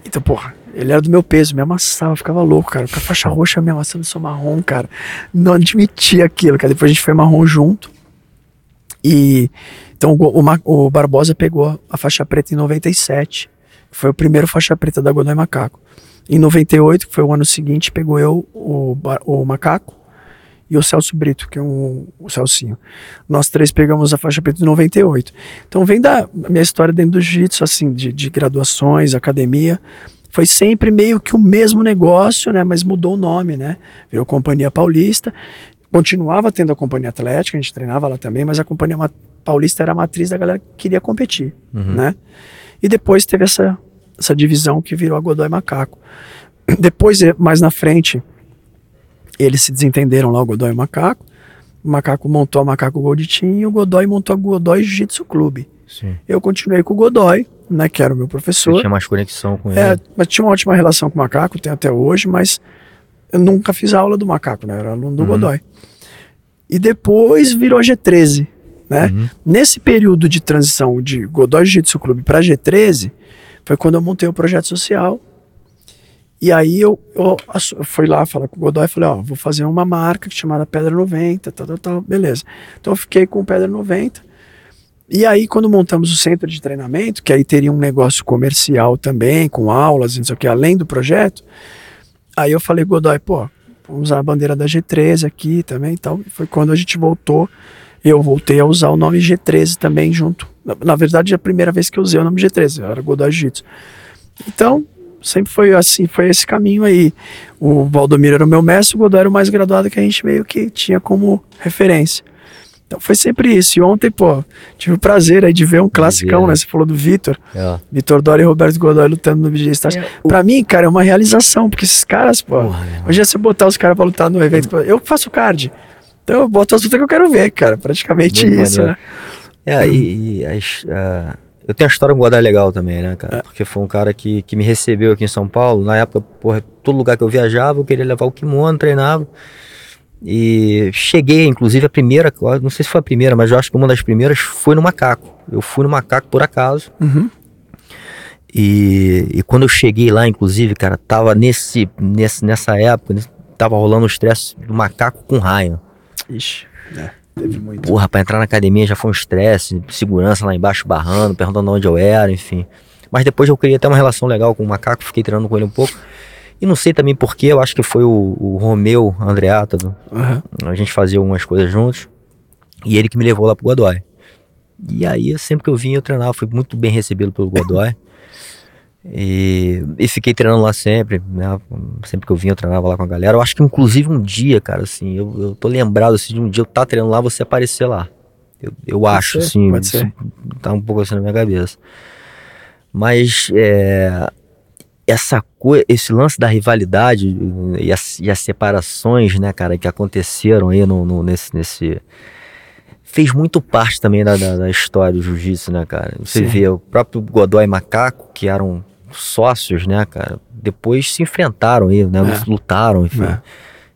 Então, porra, ele era do meu peso, me amassava, ficava louco, cara. Com a faixa roxa me amassando, sou marrom, cara. Não admitia aquilo, cara. Depois a gente foi marrom junto. E então o, o, o Barbosa pegou a faixa preta em 97. Foi o primeiro faixa preta da Godoy Macaco. Em 98, que foi o ano seguinte, pegou eu, o, o Macaco e o Celso Brito, que é um, o Celcinho. Nós três pegamos a faixa preta em 98. Então vem da minha história dentro do jiu-jitsu, assim, de, de graduações, academia, foi sempre meio que o mesmo negócio, né? Mas mudou o nome, né? Virou Companhia Paulista. Continuava tendo a Companhia Atlética, a gente treinava lá também, mas a Companhia Paulista era a matriz da galera que queria competir, uhum. né? E depois teve essa, essa divisão que virou a Godoy Macaco. Depois, mais na frente, eles se desentenderam lá, o Godoy e o Macaco. o Macaco montou a Macaco Gold Team e o Godoy montou a Godoy Jiu-Jitsu Clube. Sim. Eu continuei com o Godoy, né, que era o meu Você professor. tinha mais conexão com É, ele. mas tinha uma ótima relação com o Macaco, tem até hoje, mas eu nunca fiz aula do Macaco, né? Eu era aluno do Uhum. Godoy. E depois virou G13, né? Uhum. Nesse período de transição de Godoy Jiu-Jitsu Clube para G13, foi quando eu montei o projeto social. E aí eu, eu eu fui lá falar com o Godoy e falei, ó, vou fazer uma marca chamada Pedra 90, tal, tal, tal, beleza. Então eu fiquei com Pedra 90. E aí, quando montamos o centro de treinamento, que aí teria um negócio comercial também, com aulas não sei o que, além do projeto, aí eu falei, Godoy, pô, vamos usar a bandeira da G13 aqui também e tal. E foi quando a gente voltou, eu voltei a usar o nome G13 também junto. Na, na verdade, é a primeira vez que eu usei o nome G13, eu era Godoy Jiu-Jitsu. Então, sempre foi assim, foi esse caminho aí. O Valdomiro era o meu mestre, o Godoy era o mais graduado que a gente meio que tinha como referência. Então foi sempre isso. E ontem, pô, tive o prazer aí de ver um classicão, né? né? Você falou do Vitor. É. Vitor Dória e Roberto Godoy lutando no BJ Stars. Pra mim, cara, é uma realização, porque esses caras, pô, Porra, irmão. hoje é você botar os caras pra lutar no evento. Eu faço card. Então eu boto as lutas que eu quero ver, cara. Praticamente Muito isso, maneiro. né? É, e, e as, ah, eu tenho a história com o Godoy legal também, né, cara? Porque foi um cara que, que me recebeu aqui em São Paulo. Na época, porra, todo lugar que eu viajava, eu queria levar o kimono, treinava. E cheguei, inclusive, a primeira, não sei se foi a primeira, mas eu acho que uma das primeiras foi no Macaco. Eu fui no Macaco por acaso. Uhum. E, e quando eu cheguei lá, inclusive, cara, tava nesse, nesse, nessa época, tava rolando o estresse do Macaco com raio. Ixi, né? Teve muito. Porra, pra entrar na academia já foi um estresse, segurança lá embaixo barrando, perguntando onde eu era, enfim. Mas depois eu criei até uma relação legal com o macaco, fiquei treinando com ele um pouco. E não sei também porquê, eu acho que foi o, o Romeu Andreata, Aham. a gente fazia algumas coisas juntos. E ele que me levou lá pro Godoy. E aí, sempre que eu vim, eu treinava, fui muito bem recebido pelo Godoy. E, e fiquei treinando lá sempre, né? Sempre que eu vinha, eu treinava lá com a galera. Eu acho que, inclusive, um dia, cara, assim, eu, eu tô lembrado assim, de um dia eu tá treinando lá, você aparecer lá. Eu, eu acho, ser, assim, pode ser. tá um pouco assim na minha cabeça. Mas é, essa coisa, esse lance da rivalidade e as, e as separações, né, cara, que aconteceram aí no, no- nesse, nesse. Fez muito parte também da, da, da história do jiu-jitsu, né, cara? Você Sim. vê o próprio Godoy Macaco, que eram sócios, né, cara? Depois se enfrentaram aí, né? É. Lutaram, enfim. É.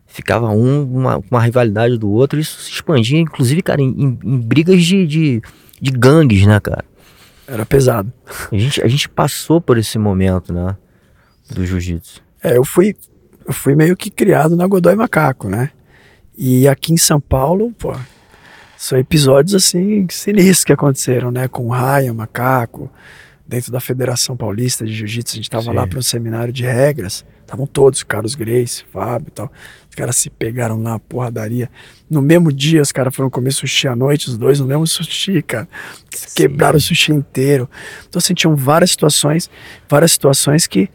Ficava um uma, uma rivalidade do outro, e isso se expandia, inclusive, cara, em, em- em brigas de, de, de gangues, né, cara? Era pesado. A gente, a gente passou por esse momento, né? Do jiu-jitsu. É, eu fui, eu fui meio que criado na Godoy Macaco, né? E aqui em São Paulo, pô, são episódios assim sinistros que aconteceram, né? Com Raia, Macaco, dentro da Federação Paulista de Jiu-Jitsu, a gente tava Sim. lá para um seminário de regras, estavam todos, Carlos Grace, Fábio e tal. Os caras se pegaram lá, porradaria. No mesmo dia, os caras foram comer sushi à noite, os dois no mesmo sushi, cara. Quebraram o sushi inteiro. Então, assim, tinham várias situações, várias situações que.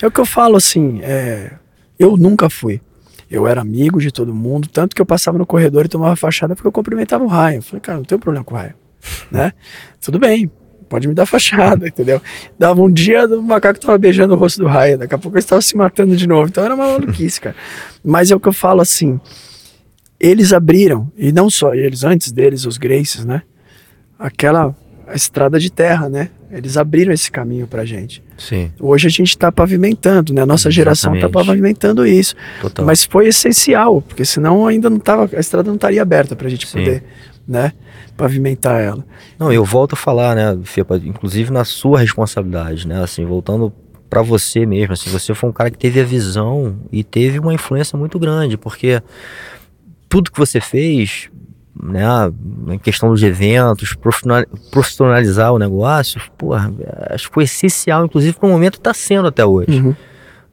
É o que eu falo, assim, é, eu nunca fui. Eu era amigo de todo mundo, tanto que eu passava no corredor e tomava fachada porque eu cumprimentava o Raio. Eu falei, cara, não tem problema com o Raio, né? Tudo bem, pode me dar fachada, entendeu? Dava um dia, o macaco tava beijando o rosto do Raio, daqui a pouco eles estavam se matando de novo. Então era uma maluquice, cara. Mas é o que eu falo, assim, eles abriram, e não só eles, antes deles, os Graces, né? Aquela estrada de terra, né? Eles abriram esse caminho pra gente. Sim, Hoje a gente está pavimentando, né? A nossa geração está pavimentando isso. total. Mas foi essencial, porque senão ainda não tava, a estrada não estaria aberta para a gente Sim. poder, né? Pavimentar ela. Não, eu volto a falar, né, Fepa, inclusive na sua responsabilidade, né, assim, voltando pra você mesmo, assim, você foi um cara que teve a visão e teve uma influência muito grande, porque tudo que você fez, né, em questão dos eventos, profissional- profissionalizar o negócio, porra, acho que foi essencial, inclusive para o momento está sendo até hoje. Uhum.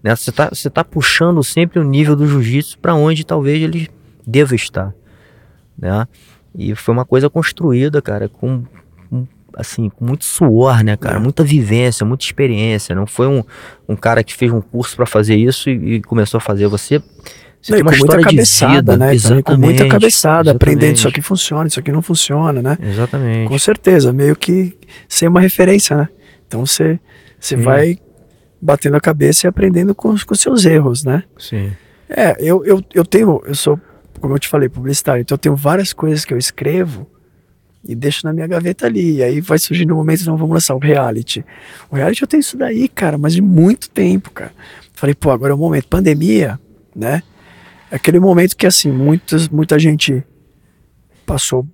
né? Você tá, você tá puxando sempre o nível do jiu-jitsu para onde talvez ele deva estar, né? E foi uma coisa construída, cara, com, com, assim, com muito suor, né, cara? É. Muita vivência, muita experiência. Não foi um, um cara que fez um curso para fazer isso e, e começou a fazer. Você, você Não, tem uma com muita história cabeçada, de vida, né? Exatamente. com muita cabeçada, aprendendo isso exatamente. aqui funciona, isso aqui não funciona, né? Exatamente. Com certeza, meio que sem uma referência, né? Então você, você Sim. vai batendo a cabeça e aprendendo com, com seus erros, né? Sim. É, eu, eu, eu tenho, eu sou como eu te falei, publicitário. Então eu tenho várias coisas que eu escrevo e deixo na minha gaveta ali. E aí vai surgindo um momento, não, vamos lançar o reality. O reality eu tenho isso daí, cara, mas de muito tempo, cara. Falei, pô, agora é o momento. Pandemia, né? É aquele momento que, assim, muitas, muita gente passou.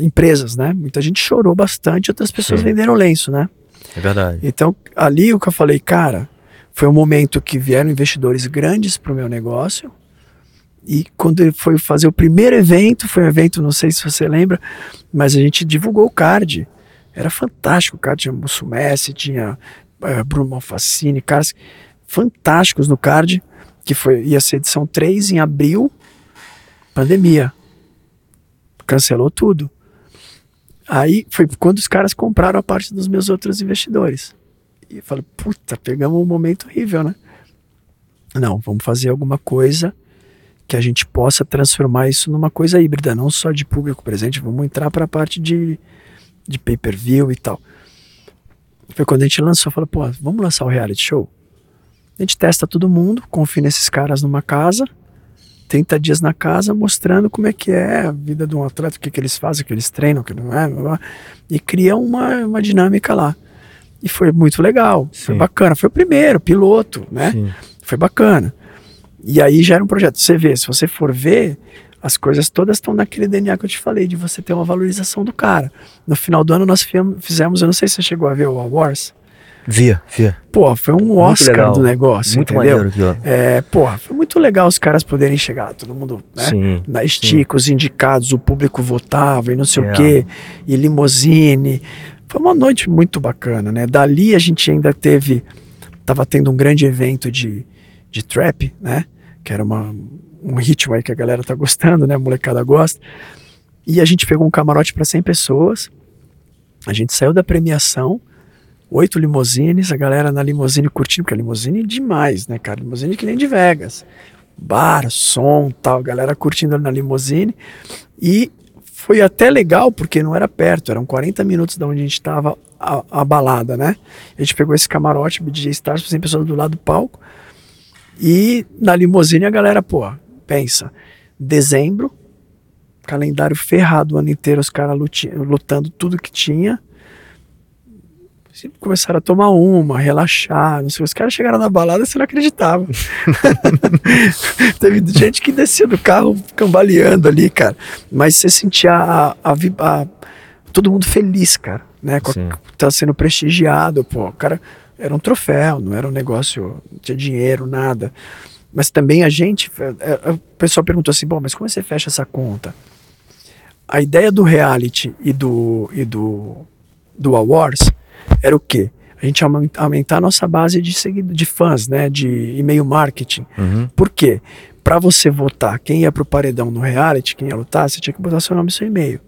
Empresas, né? Muita gente chorou bastante, outras pessoas Sim. venderam lenço, né? É verdade. Então, ali o que eu falei, cara, foi um momento que vieram investidores grandes para o meu negócio. E quando ele foi fazer o primeiro evento, foi um evento, não sei se você lembra, mas a gente divulgou o card. Era fantástico. O card tinha Mussumessi, tinha uh, Bruno Malfacini, caras fantásticos no card, que foi, ia ser edição 3 em abril, pandemia. Cancelou tudo. Aí foi quando os caras compraram a parte dos meus outros investidores. E eu falei, puta, pegamos um momento horrível, né? Não, vamos fazer alguma coisa que a gente possa transformar isso numa coisa híbrida, não só de público presente, vamos entrar para a parte de, de pay-per-view e tal. Foi quando a gente lançou, falou, pô, vamos lançar o reality show? A gente testa todo mundo, confia nesses caras numa casa, 30 dias na casa mostrando como é que é a vida de um atleta, o que, que eles fazem, o que eles treinam, o que não é, blá, blá, e cria uma, uma dinâmica lá. E foi muito legal, Sim. foi bacana. Foi o primeiro, piloto, né? Sim. Foi bacana. E aí já era um projeto. Você vê, se você for ver, as coisas todas estão naquele DNA que eu te falei, de você ter uma valorização do cara. No final do ano nós fizemos, eu não sei se você chegou a ver o Awards. Via, via. Pô, foi um Oscar do negócio, muito entendeu? Maneiro. É, porra, foi muito legal os caras poderem chegar, todo mundo, né? Sim, Na estica, os indicados, o público votava e não sei É. o quê, e limousine. Foi uma noite muito bacana, né? Dali a gente ainda teve, tava tendo um grande evento de, de trap, né? Que era uma, um ritmo aí que a galera tá gostando, né? A molecada gosta. E a gente pegou um camarote para 100 pessoas. A gente saiu da premiação, oito limousines, a galera na limousine curtindo, porque a limousine é demais, né, cara? Limousine que nem de Vegas. Bar, som, tal, a galera curtindo ali na limousine. E foi até legal, porque não era perto, eram 40 minutos da onde a gente estava a, a, balada, né? A gente pegou esse camarote, DJ Stars, 100 pessoas do lado do palco. E na limousine a galera, pô, pensa, dezembro, calendário ferrado o ano inteiro, os caras lutando tudo que tinha. Começaram a tomar uma, relaxar, não sei, os caras chegaram na balada você não acreditava. Teve gente que descia do carro cambaleando ali, cara. Mas você sentia a, a, a, todo mundo feliz, cara, né? Com a, tá sendo prestigiado, pô. O cara era um troféu, não era um negócio, não tinha dinheiro, nada. Mas também a gente, o pessoal perguntou assim, bom, mas como você fecha essa conta? A ideia do reality e do, e do, do awards era o quê? A gente aumentar a nossa base de seguido, de fãs, né? De e-mail marketing. Uhum. Por quê? Para você votar quem ia pro paredão no reality, quem ia lutar, você tinha que botar seu nome e seu e-mail.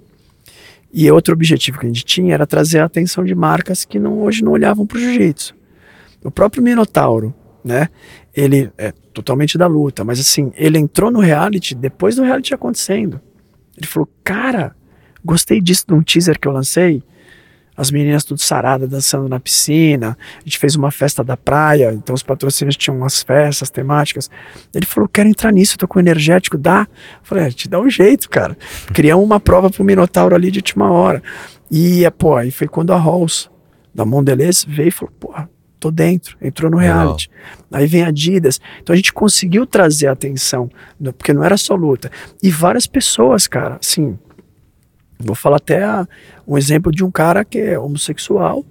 E outro objetivo que a gente tinha era trazer a atenção de marcas que não, hoje não olhavam para o jiu-jitsu. O próprio Minotauro, né? Ele é totalmente da luta, mas assim, ele entrou no reality depois do reality acontecendo. Ele falou, cara, gostei disso de um teaser que eu lancei. As meninas tudo sarada dançando na piscina. A gente fez uma festa da praia, então os patrocínios tinham umas festas temáticas. Ele falou: quero entrar nisso, tô com energético, dá? Eu falei: é, te dá um jeito, cara. Criamos uma prova pro Minotauro ali de última hora. E, pô, aí foi quando a Halls, da Mondelez, veio e falou: pô, tô dentro, entrou no reality. Aí vem a Adidas. Então a gente conseguiu trazer atenção, porque não era só luta. E várias pessoas, cara, assim, Vou falar até a, um exemplo de um cara que é homossexual.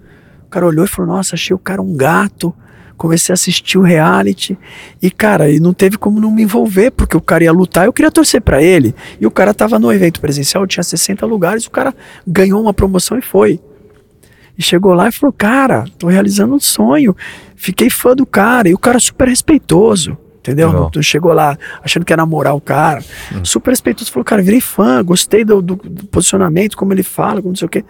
O cara olhou e falou: Nossa, achei o cara um gato. Comecei a assistir o reality. E, cara, e não teve como não me envolver, porque o cara ia lutar, eu queria torcer para ele. E o cara tava no evento presencial, tinha 60 lugares, o cara ganhou uma promoção e foi. E chegou lá e falou: Cara, tô realizando um sonho. Fiquei fã do cara. E o cara super respeitoso entendeu? Não. não. chegou lá achando que ia namorar o cara. Hum. Super respeitoso, falou, cara, virei fã, gostei do, do, do, posicionamento, como ele fala, como não sei o quê.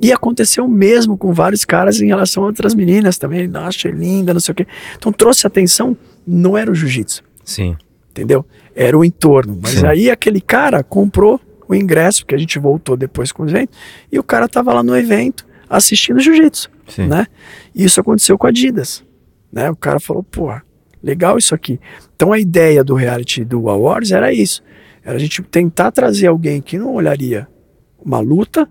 E aconteceu o mesmo com vários caras em relação a outras meninas também. Achei linda, não sei o quê. Então trouxe atenção, não era o jiu-jitsu. Sim. Entendeu? Era o entorno. Mas Sim. aí aquele cara comprou o ingresso, porque a gente voltou depois com o evento, e o cara tava lá no evento assistindo jiu-jitsu, né? E isso aconteceu com a Adidas, né? O cara falou, porra, legal isso aqui. Então a ideia do reality do Awards era isso. Era a gente tentar trazer alguém que não olharia uma luta,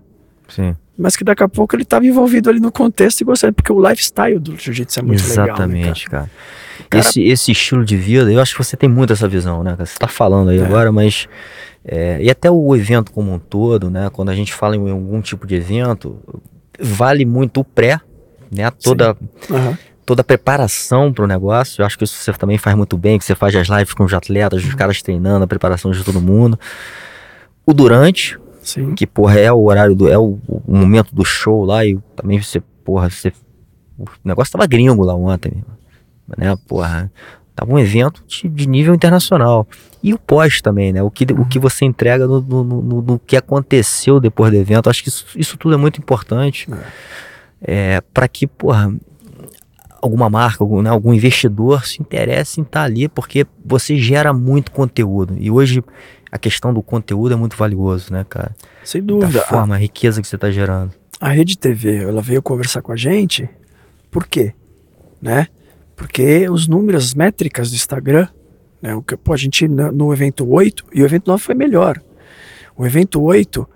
Sim. mas que daqui a pouco ele estava envolvido ali no contexto e gostaria, porque o lifestyle do jiu-jitsu é muito Exatamente, legal. né, cara. Cara- Esse, esse estilo de vida, eu acho que você tem muito essa visão, né? Você tá falando aí É. agora, mas. é, e até o evento como um todo, né? Quando a gente fala em algum tipo de evento, vale muito o pré, né? Toda? Aham. toda a preparação para o negócio. Eu acho que isso você também faz muito bem, que você faz as lives com os atletas, Uhum. os caras treinando, a preparação de todo mundo. O durante, Sim. que, porra, é o horário do. é o, o momento do show lá, e também você, porra, você. O negócio tava gringo lá ontem, né? Porra. Tava um evento de, de nível internacional. E o pós também, né? O que, o que você entrega no, no, no- no que aconteceu depois do evento. Acho que isso, isso tudo é muito importante. É, para que, porra, alguma marca, algum, né, algum investidor se interesse em estar ali, porque você gera muito conteúdo. E hoje a questão do conteúdo é muito valioso, né, cara? Sem Da dúvida. A, forma, a riqueza que você está gerando. a Rede TV, ela veio conversar com a gente, por quê? Né? Porque os números, as métricas do Instagram, né? O que, pô, a gente no evento 8, e o evento 9 foi melhor. O evento 8,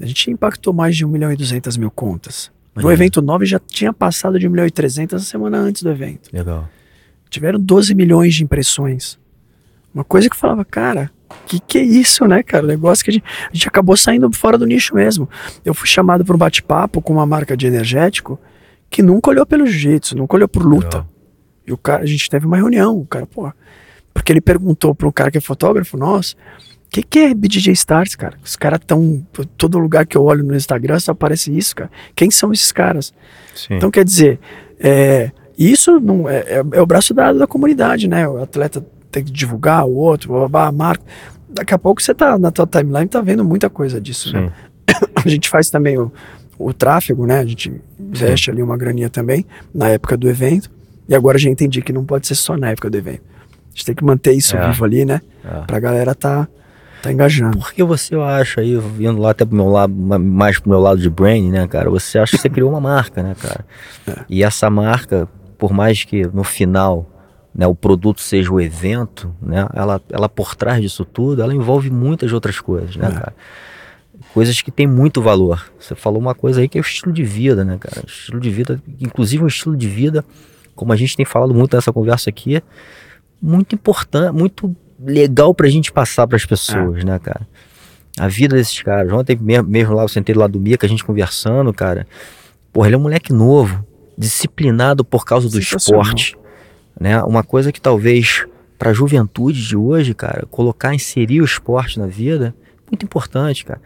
a gente impactou mais de 1 milhão e 200 mil contas. No Maneiro. evento 9 já tinha passado de 1 milhão e 300 a semana antes do evento. Legal. Tiveram 12 milhões de impressões. Uma coisa que eu falava, cara, que que é isso, né, cara? O negócio que a gente, a gente acabou saindo fora do nicho mesmo. Eu fui chamado para um bate-papo com uma marca de energético que nunca olhou pelo jiu-jitsu, nunca olhou por luta. Legal. E o cara, a gente teve uma reunião, o cara, pô, porque ele perguntou para um cara que é fotógrafo, nossa, o que, que é BJJ Stars, cara? Os caras estão, todo lugar que eu olho no Instagram só aparece isso, cara. Quem são esses caras? Sim. Então, quer dizer, é, isso não é, é- é o braço dado da comunidade, né? O atleta tem que divulgar, o outro, babá, marca. Daqui a pouco você tá na tua timeline, tá vendo muita coisa disso, né? Sim. A gente faz também o, o tráfego, né? A gente investe ali uma graninha também, na época do evento. E agora já entendi que não pode ser só na época do evento. A gente tem que manter isso É. vivo ali, né? É. Pra galera tá, tá engajando. Porque você acha aí, vindo lá até pro meu lado, ma- mais pro meu lado de brain, né, cara? Você acha que você criou uma marca, né, cara? E essa marca, por mais que no final né, o produto seja o evento, né? Ela, ela por trás disso tudo, ela envolve muitas outras coisas, né, É. cara? Coisas que têm muito valor. Você falou uma coisa aí que é o estilo de vida, né, cara? Estilo de vida, inclusive um estilo de vida, como a gente tem falado muito nessa conversa aqui, muito importante, muito legal pra gente passar pras pessoas, né, cara? A vida desses caras. Ontem mesmo, lá, eu sentei lá do Mica, a gente conversando, cara. Porra, ele é um moleque novo, disciplinado por causa do esporte. Né? Uma coisa que talvez pra juventude de hoje, cara, colocar, inserir o esporte na vida, muito importante, cara.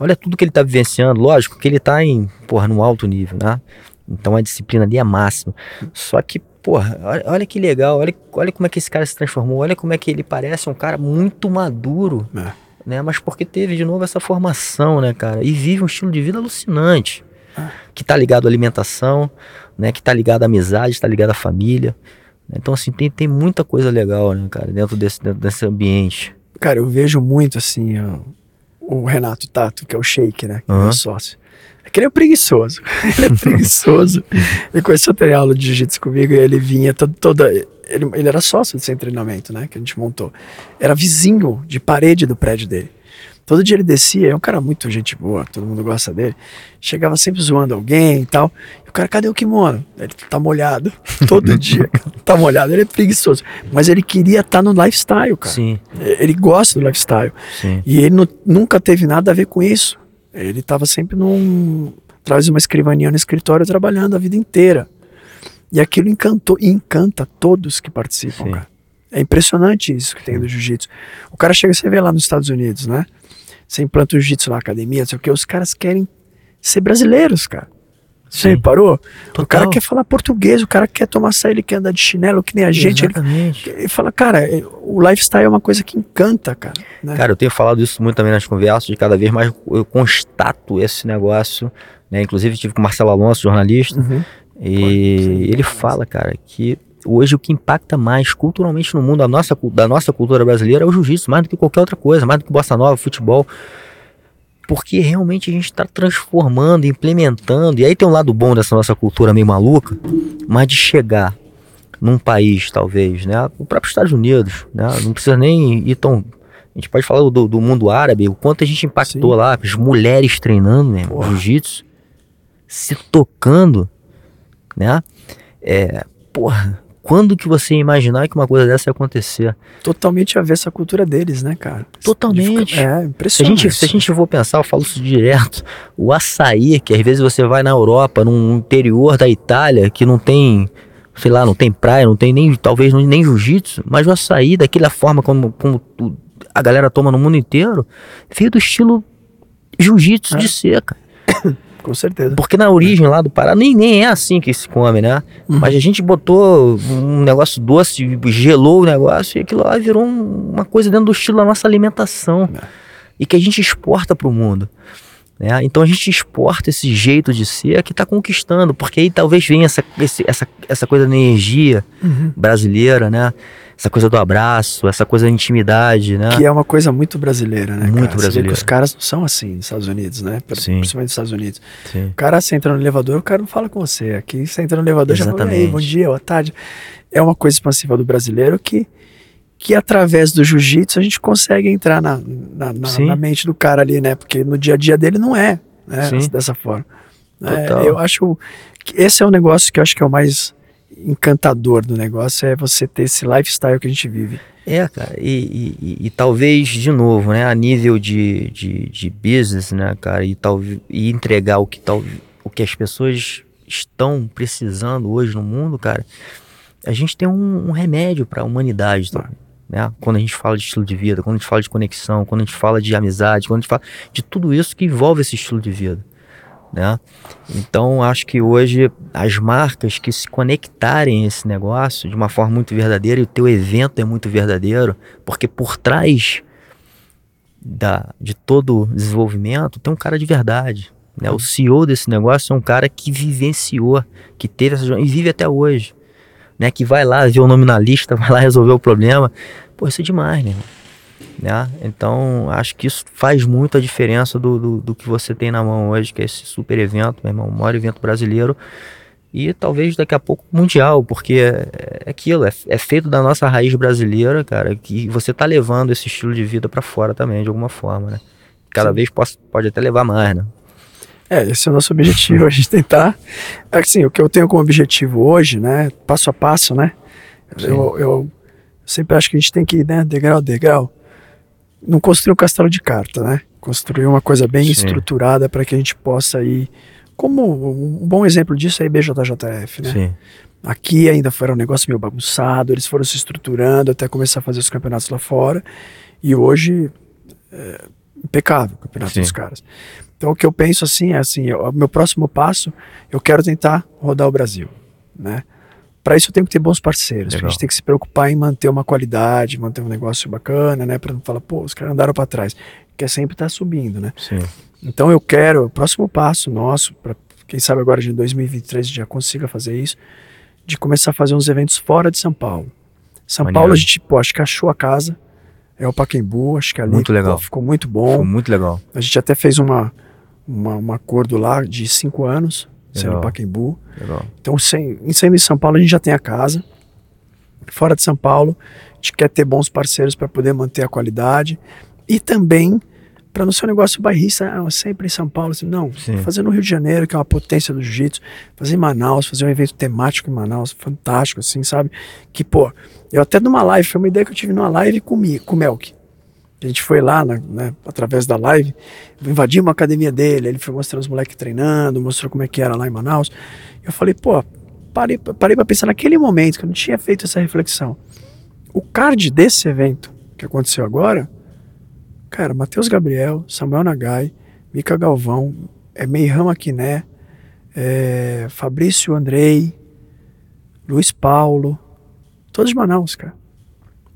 Olha tudo que ele tá vivenciando, lógico que ele tá em, porra, num alto nível, né? Então a disciplina ali é máxima. Só que, porra, olha, olha que legal, olha, olha como é que esse cara se transformou, olha como é que ele parece um cara muito maduro, É. né? Mas porque teve de novo essa formação, né, cara? E vive um estilo de vida alucinante, que tá ligado à alimentação, né? Que tá ligado à amizade, tá ligado à família. Então, assim, tem, tem muita coisa legal, né, cara, dentro desse, dentro desse ambiente. Cara, eu vejo muito assim o Renato Tato, que é o Shake, né? Que é Aham. meu sócio. É que ele é preguiçoso. ele é preguiçoso. ele começou a ter aula de jiu-jitsu comigo e ele vinha todo, toda. Ele, ele era sócio desse treinamento, né? Que a gente montou. Era vizinho de parede do prédio dele. Todo dia ele descia, é um cara muito gente boa, todo mundo gosta dele. Chegava sempre zoando alguém e tal. E o cara, cadê o kimono? Ele tá molhado. Todo dia, tá molhado. Ele é preguiçoso. Mas ele queria estar no lifestyle, cara. Sim, Ele gosta do lifestyle. sim. E ele nu- nunca teve nada a ver com isso. Ele estava sempre num. de uma escrivaninha no escritório trabalhando a vida inteira. E aquilo encantou e encanta todos que participam, Sim. cara. É impressionante isso que tem do jiu-jitsu. O cara chega, você vê lá nos Estados Unidos, né? Você implanta o jiu-jitsu na academia, não sei o que, os caras querem ser brasileiros, cara. Você Sim. reparou? O Total. cara quer falar português, o cara quer tomar açaí, ele quer andar de chinelo que nem a gente. Ele, Exatamente. ele fala, cara, é- o lifestyle é uma coisa que encanta, cara. né? Cara, eu tenho falado isso muito também nas conversas, de cada vez mais eu constato esse negócio, né? Inclusive tive com o Marcelo Alonso, jornalista, Uhum. e ele fala, cara, que hoje o que impacta mais culturalmente no mundo da nossa, da nossa cultura brasileira é o jiu-jitsu, mais do que qualquer outra coisa, mais do que bossa nova, futebol. Porque realmente a gente está transformando, implementando, e aí tem um lado bom dessa nossa cultura meio maluca, mas de chegar num país, talvez, né? O próprio Estados Unidos, né? Não precisa nem ir tão. A gente pode falar do, do mundo árabe, o quanto a gente impactou Sim. lá, as mulheres treinando, né? Jiu-jitsu, se tocando, né? É, porra, quando que você ia imaginar que uma coisa dessa ia acontecer? Totalmente a ver essa cultura deles, né, cara? Totalmente. É, impressionante. Se a, gente, se a gente for pensar, eu falo isso direto, o açaí, que às vezes você vai na Europa, no interior da Itália, que não tem, sei lá, não tem praia, não tem nem, talvez nem jiu-jitsu, mas o açaí, daquela forma como, como a galera toma no mundo inteiro, veio do estilo jiu-jitsu é. de seca. Com certeza. Porque na origem lá do Pará nem, nem é assim que se come, né? Uhum. Mas a gente botou um negócio doce, gelou o negócio e aquilo lá virou uma coisa dentro do estilo da nossa alimentação. É. E que a gente exporta para o mundo. Né? Então a gente exporta esse jeito de ser que está conquistando, porque aí talvez venha essa, essa, essa coisa da energia uhum. brasileira, né? Essa coisa do abraço, essa coisa da intimidade, né? Que é uma coisa muito brasileira, né? Muito brasileira. os caras não são assim nos Estados Unidos, né? Sim. Principalmente nos Estados Unidos. Sim. O cara, você entra no elevador, o cara não fala com você. Aqui você entra no elevador, Exatamente. já fala, Ei, bom dia, boa tarde. É uma coisa expansiva do brasileiro que, que através do jiu-jitsu a gente consegue entrar na, na, na, na, mente do cara ali, né? Porque no dia a dia dele não é né? dessa forma. É, eu acho que esse é um negócio que eu acho que é o mais encantador do negócio é você ter esse lifestyle que a gente vive. É, cara, e, e, e, talvez, de novo, né, a nível de, de, de business, né, cara, e, tal, e entregar o que, tal, o que as pessoas estão precisando hoje no mundo, cara, a gente tem um, um remédio para a humanidade também. Né? Quando a gente fala de estilo de vida, quando a gente fala de conexão, quando a gente fala de amizade, quando a gente fala de tudo isso que envolve esse estilo de vida né? Então acho que hoje as marcas que se conectarem a esse negócio de uma forma muito verdadeira e o teu evento é muito verdadeiro, porque por trás da, de todo desenvolvimento tem um cara de verdade. Né? O CEO desse negócio é um cara que vivenciou, que teve essa e vive até hoje. Né? Que vai lá ver o nome na lista, vai lá resolver o problema. Pô, isso é demais, né? Né? Então, acho que isso faz muito a diferença do, do, do, que você tem na mão hoje, que é esse super evento, meu irmão, o maior evento brasileiro. E talvez daqui a pouco mundial, porque é, é aquilo, é, é, feito da nossa raiz brasileira, cara, que você tá levando esse estilo de vida para fora também, de alguma forma, né? Cada Sim. vez pode, pode até levar mais, né? É, esse é o nosso objetivo, a gente tentar. Assim, o que eu tenho como objetivo hoje, né, passo a passo, né? Eu, eu sempre acho que a gente tem que ir, né, degrau a degrau não construir um castelo de carta, né? Construir uma coisa bem Sim. estruturada para que a gente possa ir. Como um bom exemplo disso é a IBJJF, né? Sim. Aqui ainda foi um negócio meio bagunçado, eles foram se estruturando até começar a fazer os campeonatos lá fora. E hoje, é, impecável o campeonato Sim. dos caras. Então o que eu penso assim é assim, o meu próximo passo, eu quero tentar rodar o Brasil, né? Para isso eu tenho que ter bons parceiros. A gente tem que se preocupar em manter uma qualidade, manter um negócio bacana, né? Para não falar, pô, os caras andaram para trás. Quer sempre estar tá subindo, né? Sim. Então eu quero, o próximo passo nosso, para quem sabe agora de 2023 já consiga fazer isso, de começar a fazer uns eventos fora de São Paulo. São Paulo a gente, pô, acho que achou a casa. É o Paquembu, acho que ali muito legal. Pô, ficou muito bom. Ficou muito legal. A gente até fez uma, uma, um acordo lá de cinco anos sendo Pacaembu. Legal. Então, sem, sendo em São Paulo, a gente já tem a casa. Fora de São Paulo, a gente quer ter bons parceiros para poder manter a qualidade e também para não ser um negócio bairrista, ah, sempre em São Paulo. Assim, não, Sim. fazer no Rio de Janeiro, que é uma potência do jiu-jitsu, fazer em Manaus, fazer um evento temático em Manaus, fantástico, assim, sabe? Que, pô, eu até numa live, foi uma ideia que eu tive numa live com, com o Melk. A gente foi lá, né, através da live, invadimos a academia dele, ele foi mostrando os moleques treinando, mostrou como é que era lá em Manaus. Eu falei, pô, parei, parei para pensar naquele momento que eu não tinha feito essa reflexão. O card desse evento que aconteceu agora, cara, Matheus Gabriel, Samuel Nagai, Mica Galvão, é Meiham Aquiné, é, Fabrício Andrei, Luiz Paulo, todos de Manaus, cara.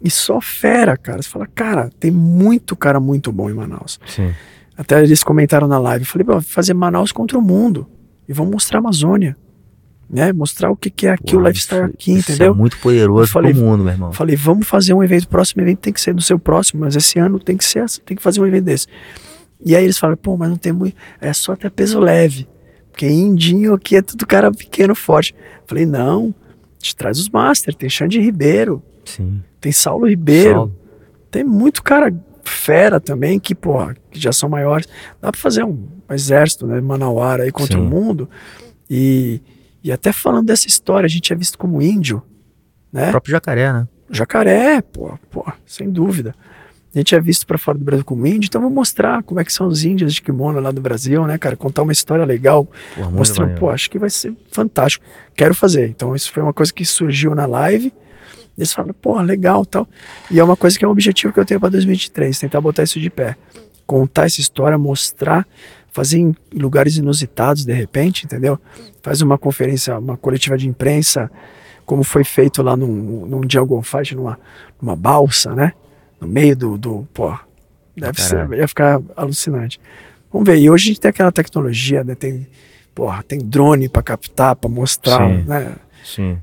E só fera, cara. Você fala, cara, tem muito cara muito bom em Manaus. Sim. Até eles comentaram na live. Eu falei, vou fazer Manaus contra o mundo. E vamos mostrar a Amazônia. Né? Mostrar o que, que é aqui, Uau, o lifestyle aqui, isso é entendeu? é muito poderoso falei, pro mundo, meu irmão. Falei, vamos fazer um evento. O próximo evento tem que ser no seu próximo, mas esse ano tem que ser tem que fazer um evento desse. E aí eles falam, pô, mas não tem muito. É só até peso leve. Porque indinho aqui é tudo cara pequeno, forte. Falei, não te traz os master, tem Xande Ribeiro, Sim. Tem Saulo Ribeiro, Saulo. tem muito cara fera também que, porra, que já são maiores. Dá pra fazer um, um exército, né, Manauara aí contra Sim. o mundo. E, e até falando dessa história, a gente é visto como índio, né? O próprio jacaré, né? Jacaré, pô, pô, sem dúvida. A gente é visto para fora do Brasil como índio, então vou mostrar como é que são os índios de kimono lá do Brasil, né, cara? Contar uma história legal, mostrando, pô, acho que vai ser fantástico. Quero fazer. Então isso foi uma coisa que surgiu na live. Eles falaram, pô, legal, tal. E é uma coisa que é um objetivo que eu tenho para 2023, tentar botar isso de pé, contar essa história, mostrar, fazer em lugares inusitados de repente, entendeu? Faz uma conferência, uma coletiva de imprensa, como foi feito lá num, num Jungle Fight, numa, numa balsa, né? No meio do, do pô, deve ser, Caralho. ia ficar alucinante. Vamos ver. E hoje a gente tem aquela tecnologia, né? Tem, porra, tem drone para captar, para mostrar, Sim. né? Sim.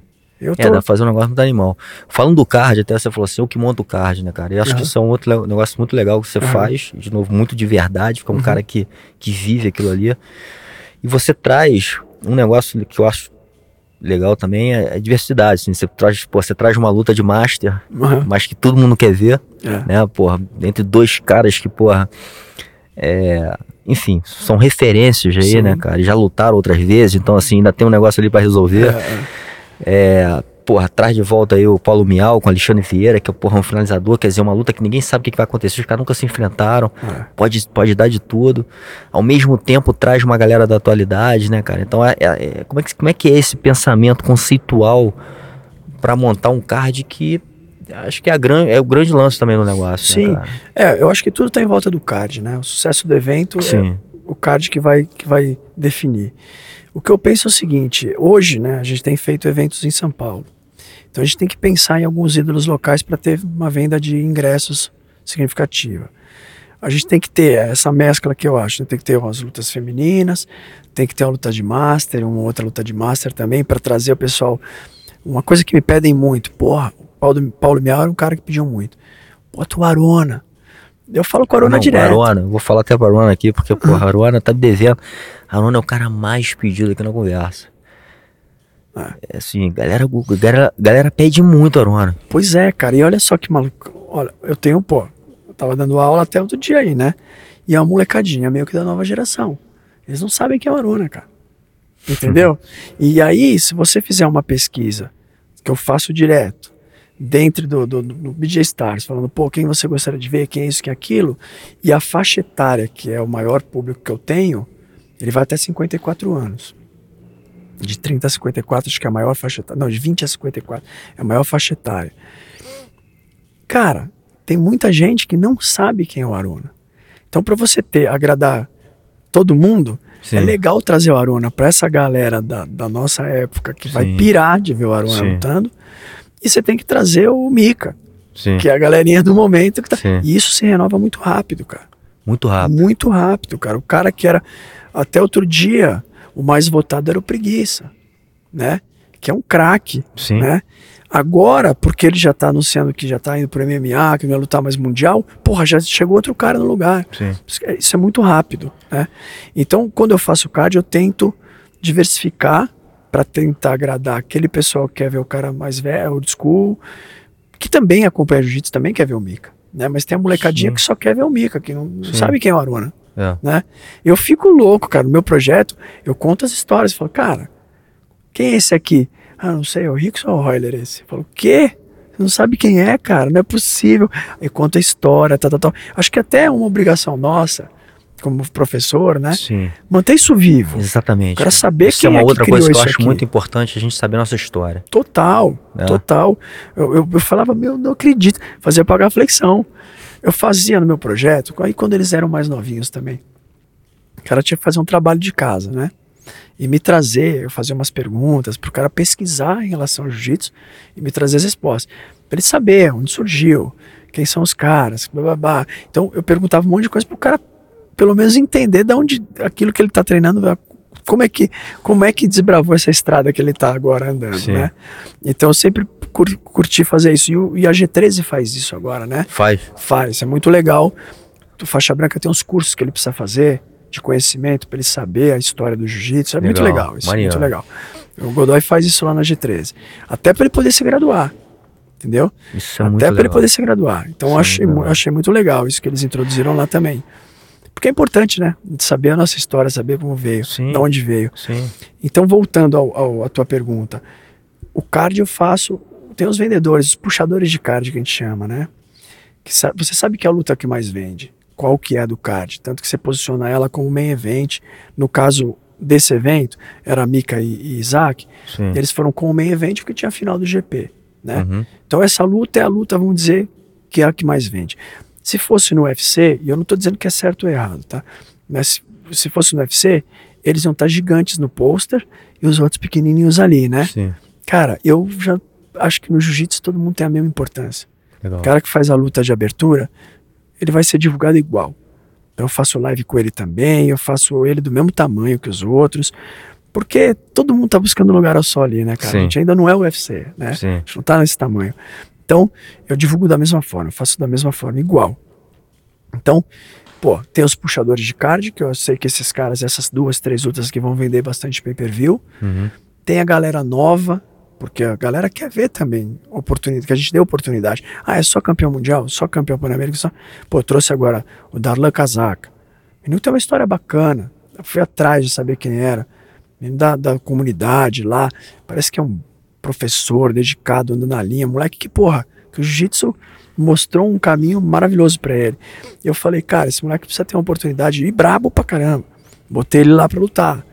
Eu É, tô, dá pra fazer um negócio muito animal. Falando do card, até você falou assim, eu que monto o card, né, cara? E acho Aham. que isso é um outro negócio muito legal que você Aham. faz, de novo, muito de verdade, fica um Uhum. cara que, que vive aquilo ali. E você traz um negócio que eu acho legal também, é a diversidade, assim, você traz, pô, você traz uma luta de master, mas que todo mundo quer ver, é. né, porra, entre dois caras que, porra, é, enfim, são referências aí, Sim. né, cara, e já lutaram outras vezes, então, assim, ainda tem um negócio ali pra resolver. É, é. É, porra, traz de volta aí o Paulo Miau com o Alexandre Vieira, que é porra, um finalizador, quer dizer, uma luta que ninguém sabe o que, que vai acontecer, os caras nunca se enfrentaram, É. pode, pode dar de tudo. Ao mesmo tempo traz uma galera da atualidade, né, cara? Então, é, é- é- como, é que, como é que é esse pensamento conceitual pra montar um card que acho que é, a gran, é o grande lance também no negócio, Sim. né? É, eu acho que tudo tá em volta do card, né? O sucesso do evento é Sim, o card que vai, que vai definir. O que eu penso é o seguinte: hoje, né, a gente tem feito eventos em São Paulo. Então a gente tem que pensar em alguns ídolos locais para ter uma venda de ingressos significativa. A gente tem que ter essa mescla que eu acho. né? Tem que ter umas lutas femininas, tem que ter uma luta de master, uma outra luta de master também, para trazer o pessoal. Uma coisa que me pedem muito, porra, o Paulo, Paulo Miau era um cara que pediu muito. Bota o Arona. Eu falo com o Arona Não, direto. Aruana, vou falar até pra Aruana aqui, porque, porra, a Aruana tá me devendo. A Aruana é o cara mais pedido aqui na conversa. É assim, galera, galera, galera pede muito a Aruana. Pois é, cara, e olha só que maluco. Olha, eu tenho, pô, eu tava dando aula até outro dia aí, né? E é uma molecadinha meio que da nova geração. Eles não sabem quem é o Aruna, cara. Entendeu? e aí, se você fizer uma pesquisa, que eu faço direto, dentro do, do, do BJ Stars, falando, pô, quem você gostaria de ver, quem é isso, quem é aquilo, e a faixa etária, que é o maior público que eu tenho, ele vai até 54 anos. De 30 a 54, acho que é a maior faixa etária. Não, de 20 a 54 é a maior faixa etária. Cara, tem muita gente que não sabe quem é o Aruna. Então, para você ter, agradar todo mundo, Sim. é legal trazer o Aruna para essa galera da, da nossa época que vai Sim. pirar de ver o Aruna Sim. lutando. E você tem que trazer o Mika, Sim. que é a galerinha do momento que tá. Sim. E isso se renova muito rápido, cara. Muito rápido. Muito rápido, cara. O cara que era até outro dia o mais votado era o Preguiça, né? Que é um craque, né? Agora, porque ele já tá anunciando que já tá indo pro MMA, que não vai lutar mais mundial, porra, já chegou outro cara no lugar. Sim. Isso é muito rápido, né? Então, quando eu faço card, eu tento diversificar para tentar agradar aquele pessoal que quer ver o cara mais velho, old school, que também acompanha jiu-jitsu, também quer ver o Mika, né? Mas tem a molecadinha Sim. que só quer ver o Mika, que não, Sim. sabe quem é o Aruna, É. né? Eu fico louco, cara, no meu projeto, eu conto as histórias, falo, cara, quem é esse aqui? Ah, não sei, é o Rickson ou o Royler esse? Eu falo, o quê? Você não sabe quem é, cara, não é possível. Aí conta a história, tal, tal, tal. Acho que até é uma obrigação nossa, como professor, né? Sim. Manter isso vivo. Exatamente. Quero saber Isso quem é uma é que outra criou coisa que eu acho aqui. muito importante a gente saber a nossa história. Total, É. total. Eu, eu, eu falava, meu, não acredito. Fazia pagar flexão. Eu fazia no meu projeto, aí quando eles eram mais novinhos também. O cara tinha que fazer um trabalho de casa, né? E me trazer, eu fazia umas perguntas para o cara pesquisar em relação ao jiu-jitsu e me trazer as respostas. Para ele saber onde surgiu, quem são os caras, blá, blá, blá. Então eu perguntava um monte de coisa para o cara pelo menos entender de onde aquilo que ele está treinando, como é que como é que desbravou essa estrada que ele está agora andando, Sim. né? Então eu sempre cur- curti fazer isso. E, o- e a G13 faz isso agora, né? Faz. Faz, é muito legal. O Faixa Branca tem uns cursos que ele precisa fazer de conhecimento para ele saber a história do jiu-jitsu. É muito Legal, legal, isso é muito legal. O Godoy faz isso lá na G13. Até para ele poder se graduar. Entendeu? Isso é Até para ele legal. poder se graduar. Então Isso é achei, muito legal. achei muito legal isso que eles introduziram lá também. Porque é importante, né? Saber a nossa história, saber como veio, Sim. de onde veio. Sim. Então, voltando ao, ao- à tua pergunta, o card eu faço. Tem os vendedores, os puxadores de card que a gente chama, né? Que você sabe que é a luta que mais vende. Qual que é do card? Tanto que você posiciona ela como main event. No caso desse evento, era Mika e, e Isaac. Sim. Eles foram com o main event porque tinha a final do GP, né? Uhum. Então essa luta é a luta, vamos dizer, que é a que mais vende. Se fosse no UFC, e eu não estou dizendo que é certo ou errado, tá? Mas se, se fosse no UFC, eles iam estar gigantes no pôster e os outros pequenininhos ali, né? Sim. Cara, eu já acho que no jiu-jitsu todo mundo tem a mesma importância. Legal. O cara que faz a luta de abertura, ele vai ser divulgado igual. Então eu faço live com ele também, eu faço ele do mesmo tamanho que os outros, porque todo mundo tá buscando lugar ao sol ali, né, cara? Sim. A gente ainda não é o UFC, né? Sim. A gente não tá nesse tamanho. Então, eu divulgo da mesma forma, faço da mesma forma, igual. Então, pô, tem os puxadores de card, que eu sei que esses caras, essas duas, três lutas que vão vender bastante pay-per-view. Uhum. Tem a galera nova, porque a galera quer ver também oportunidade, que a gente dê oportunidade. Ah, é só campeão mundial, só campeão pan-americano, só. Pô, trouxe agora o Darlan Casaca. O menino tem uma história bacana. Eu fui atrás de saber quem era. Menino da, da comunidade lá. Parece que é um professor dedicado, andando na linha. Moleque que, porra, que o jiu-jitsu mostrou um caminho maravilhoso pra ele. Eu falei, cara, esse moleque precisa ter uma oportunidade e brabo pra caramba. Botei ele lá pra lutar.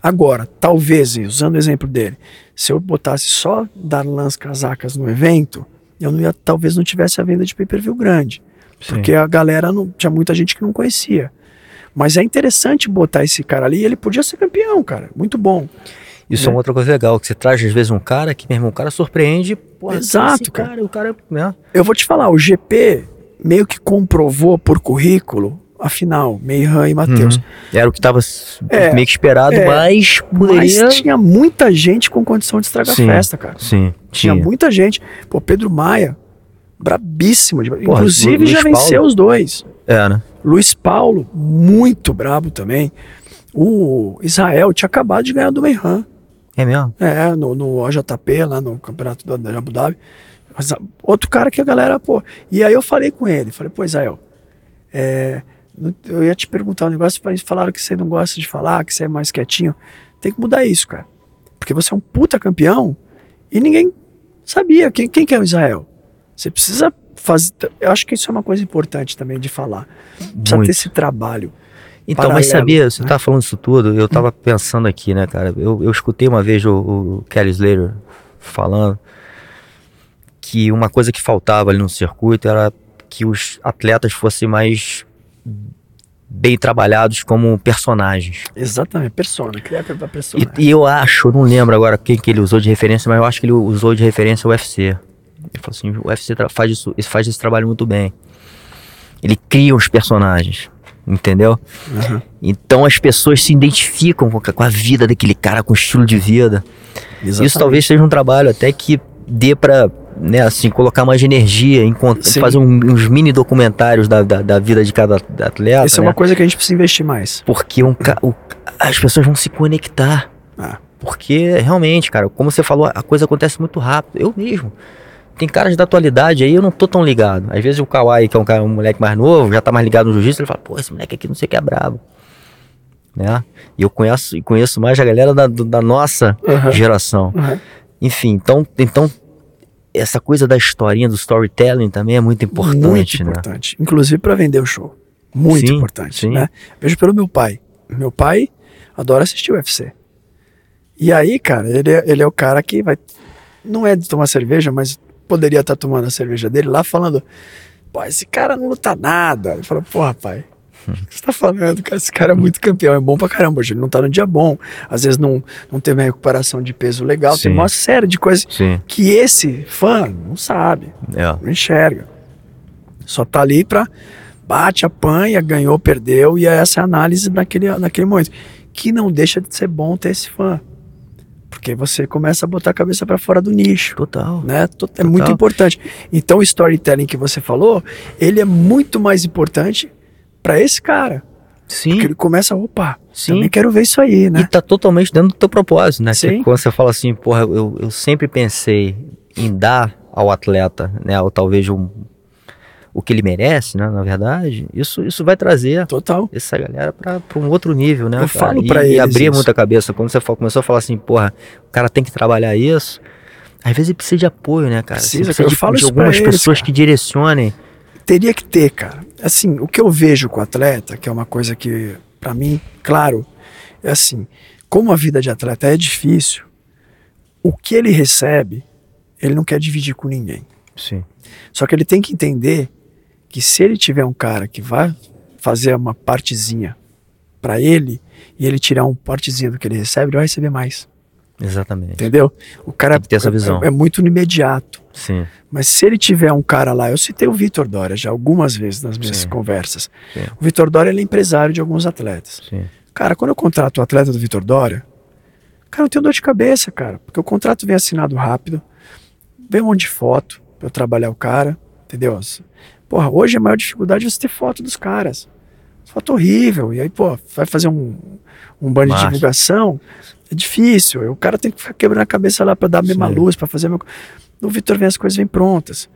Agora, talvez, usando o exemplo dele, se eu botasse só Darlans Casacas no evento, eu não ia, talvez não tivesse a venda de pay-per-view grande. Sim. Porque a galera não tinha muita gente que não conhecia. Mas é interessante botar esse cara ali, ele podia ser campeão, cara. Muito bom. Isso é uma outra coisa legal, que você traz às vezes um cara que, meu irmão, o cara surpreende. Porra, Exato, cara. cara. O cara, né? Eu vou te falar, o GP meio que comprovou por currículo a final, Meihan e Matheus. Uhum. Era o que tava s- É, meio que esperado, é, mas poderia... Mas tinha muita gente com condição de estragar Sim. a festa, cara. Sim, Tinha tinha. muita gente. Pô, Pedro Maia, brabíssimo. de- Porra, Inclusive Luiz já venceu Paulo. os dois. É, né? Luiz Paulo, muito brabo também. O Israel tinha acabado de ganhar do Meihan. É mesmo? É, no, no OJP, lá no campeonato da, da Abu Dhabi. Mas, ah, outro cara que a galera, pô. E aí eu falei com ele, falei, pô, Israel, é, eu ia te perguntar um negócio, mas falaram que você não gosta de falar, que você é mais quietinho. Tem que mudar isso, cara. Porque você é um puta campeão e ninguém sabia quem, quem que é o Israel. Você precisa fazer. Eu acho que isso é uma coisa importante também de falar. Precisa Muito. ter esse trabalho. Então, mas paralelo, sabia, você tá falando isso tudo, eu tava pensando aqui, né, cara? Eu, eu escutei uma vez o, o Kelly Slater falando que uma coisa que faltava ali no circuito era que os atletas fossem mais bem trabalhados como personagens. Exatamente, persona, criar pra persona. E, e eu acho, não lembro agora quem que ele usou de referência, mas eu acho que ele usou de referência o UFC. Ele falou assim, o UFC faz, isso, faz esse trabalho muito bem. Ele cria os personagens, entendeu? Aham. Então as pessoas se identificam com a, com a vida daquele cara, com o estilo de vida. Isso Exatamente. talvez seja um trabalho até que dê pra, né, assim, colocar mais energia, fazer um- uns mini documentários da, da, da vida de cada atleta, Isso é né? uma coisa que a gente precisa investir mais. Porque um, o- as pessoas vão se conectar. Ah. Porque realmente, cara, como você falou, a coisa acontece muito rápido. Eu mesmo. Tem caras da atualidade aí, eu não tô tão ligado. Às vezes o Kawhi, que é um, cara, um moleque mais novo, já tá mais ligado no jiu-jitsu, ele fala, pô, esse moleque aqui não sei o que é brabo. Né? E eu conheço, conheço mais a galera da, da nossa Aham. geração. Aham. Enfim, então, então, essa coisa da historinha, do storytelling também é muito importante, muito né? importante. Inclusive para vender o show. Muito Sim, importante. sim. Né? Vejo pelo meu pai. Meu pai adora assistir o UFC. E aí, cara, ele é, ele é o cara que vai. Não é de tomar cerveja, mas poderia estar tomando a cerveja dele lá falando: pô, esse cara não luta nada. Ele fala: porra, pai. O que você tá falando, cara? Esse cara é muito campeão, é bom pra caramba. Hoje ele não tá no dia bom. Às vezes não, não teve uma recuperação de peso legal. Tem Sim. uma série de coisas Sim, que esse fã não sabe é. não enxerga. Só tá ali pra bate, apanha, ganhou, perdeu, e essa é a análise naquele, naquele momento. Que não deixa de ser bom ter esse fã. Porque você começa a botar a cabeça pra fora do nicho. Total. Né? To- É muito Total. importante. Então, o storytelling que você falou, ele é muito mais importante pra esse cara. Sim. Porque ele começa, opa, Sim. também quero ver isso aí, né? E tá totalmente dentro do teu propósito, né? Sim. Quando você fala assim, porra, eu, eu sempre pensei em dar ao atleta, né? Ou talvez um, o que ele merece, né? Na verdade, isso, isso vai trazer Total. essa galera pra, pra um outro nível, né? Eu cara? falo e, pra E abrir muita cabeça. Quando você fa- começou a falar assim, porra, o cara tem que trabalhar isso. Às vezes ele precisa de apoio, né, cara? Precisa, eu de, falo de algumas eles, pessoas cara. que direcionem. Teria que ter, cara. Assim, o que eu vejo com o atleta, que é uma coisa que, pra mim, claro, é assim, como a vida de atleta é difícil, o que ele recebe, ele não quer dividir com ninguém. Sim. Só que ele tem que entender que se ele tiver um cara que vai fazer uma partezinha pra ele e ele tirar um partezinho do que ele recebe, ele vai receber mais. Exatamente. Entendeu? O cara Tem que ter essa visão. É, é muito no imediato. Sim. Mas se ele tiver um cara lá, eu citei o Vitor Dória já algumas vezes nas minhas Sim. conversas. Sim. O Vitor Dória ele é empresário de alguns atletas. Sim. Cara, quando eu contrato o atleta do Vitor Dória, cara, eu tenho dor de cabeça, cara. Porque o contrato vem assinado rápido, vem um monte de foto pra eu trabalhar o cara, entendeu? Porra, hoje a maior dificuldade é você ter foto dos caras. Foto horrível. E aí, pô, vai fazer um, um banho de divulgação, é difícil. O cara tem que ficar quebrando a cabeça lá pra dar a mesma Sim. luz, pra fazer a mesma... No Vitor vem as coisas vêm prontas.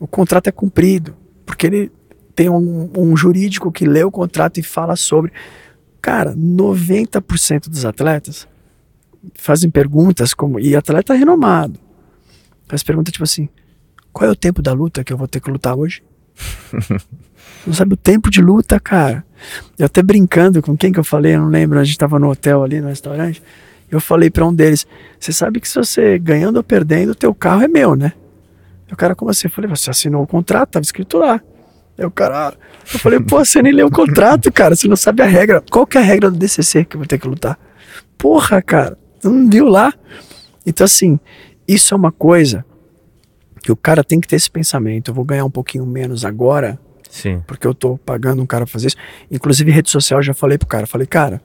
O contrato é cumprido, porque ele tem um, um jurídico que lê o contrato e fala sobre. Cara, 90% dos atletas fazem perguntas como. E atleta renomado. Faz pergunta tipo assim: qual é o tempo da luta que eu vou ter que lutar hoje? Não sabe o tempo de luta, cara. Eu até brincando com quem que eu falei, eu não lembro, a gente tava no hotel ali no restaurante. Eu falei pra um deles: você sabe que se você ganhando ou perdendo, o teu carro é meu, né? E o cara, como assim? Eu falei: você assinou o contrato, tava escrito lá. O cara, eu falei: pô, você nem leu o contrato, cara, você não sabe a regra. Qual que é a regra do DCC que eu vou ter que lutar? Porra, cara, não viu lá? Então, assim, isso é uma coisa que o cara tem que ter esse pensamento. Eu vou ganhar um pouquinho menos agora, Sim. porque eu tô pagando um cara pra fazer isso. Inclusive, rede social, eu já falei pro cara, falei, cara,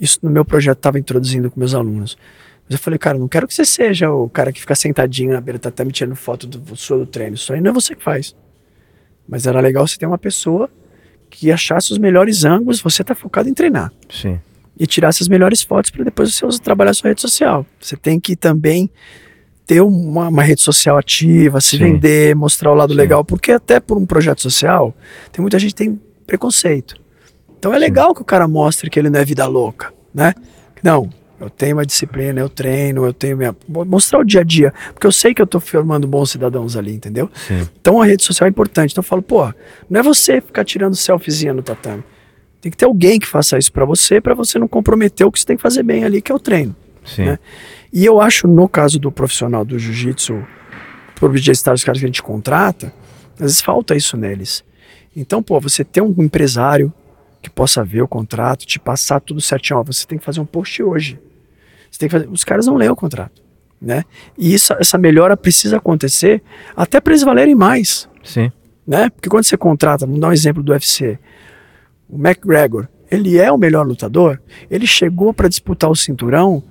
isso no meu projeto tava introduzindo com meus alunos. Mas eu falei, cara, não quero que você seja o cara que fica sentadinho na beira do tatame tirando foto do sua do treino. Isso aí não é você que faz. Mas era legal você ter uma pessoa que achasse os melhores ângulos, você tá focado em treinar Sim. e tirar essas melhores fotos para depois você usar- trabalhar a sua rede social. Você tem que também ter uma, uma rede social ativa, se Sim. vender, mostrar o lado Sim. legal, porque até por um projeto social, tem muita gente que tem preconceito. Então é legal que o cara mostre que ele não é vida louca, né? Não, eu tenho uma disciplina, eu treino, eu tenho minha... Mostrar o dia a dia, porque eu sei que eu tô formando bons cidadãos ali, entendeu? Então a rede social é importante. Então eu falo, pô, não é você ficar tirando selfiezinha no tatame. Tem que ter alguém que faça isso pra você, pra você não comprometer o que você tem que fazer bem ali, que é o treino. Sim. Né? E eu acho, no caso do profissional do jiu-jitsu, por objetar os caras que a gente contrata, às vezes falta isso neles. Então, pô, você ter um empresário que possa ver o contrato, te passar tudo certinho, ó, você tem que fazer um post hoje. Você tem que fazer... Os caras não leem o contrato, né? E isso, essa melhora precisa acontecer até para eles valerem mais Sim. né? Porque quando você contrata, vamos dar um exemplo do UFC, o McGregor, ele é o melhor lutador, ele chegou para disputar o cinturão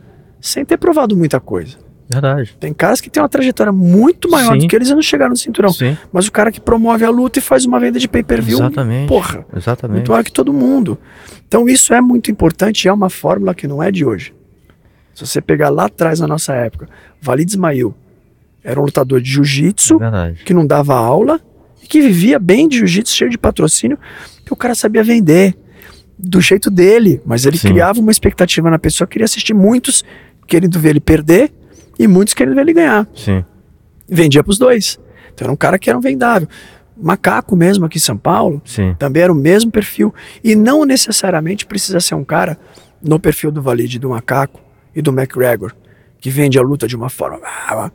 sem ter provado muita coisa. Verdade. Tem caras que têm uma trajetória muito maior Sim. do que eles e não chegaram no cinturão. Sim. Mas o cara que promove a luta e faz uma venda de pay-per-view, Exatamente. porra, Exatamente. muito maior que todo mundo. Então isso é muito importante e é uma fórmula que não é de hoje. Se você pegar lá atrás na nossa época, Valid Ismail era um lutador de jiu-jitsu, Verdade. que não dava aula e que vivia bem de jiu-jitsu, cheio de patrocínio, que o cara sabia vender do jeito dele, mas ele Sim. criava uma expectativa na pessoa, queria assistir muitos querendo ver ele perder e muitos querendo ver ele ganhar. Sim. Vendia pros dois. Então era um cara que era um vendável. Macaco mesmo aqui em São Paulo, Sim. também era o mesmo perfil e não necessariamente precisa ser um cara no perfil do Valide, do Macaco e do McGregor, que vende a luta de uma forma. ah,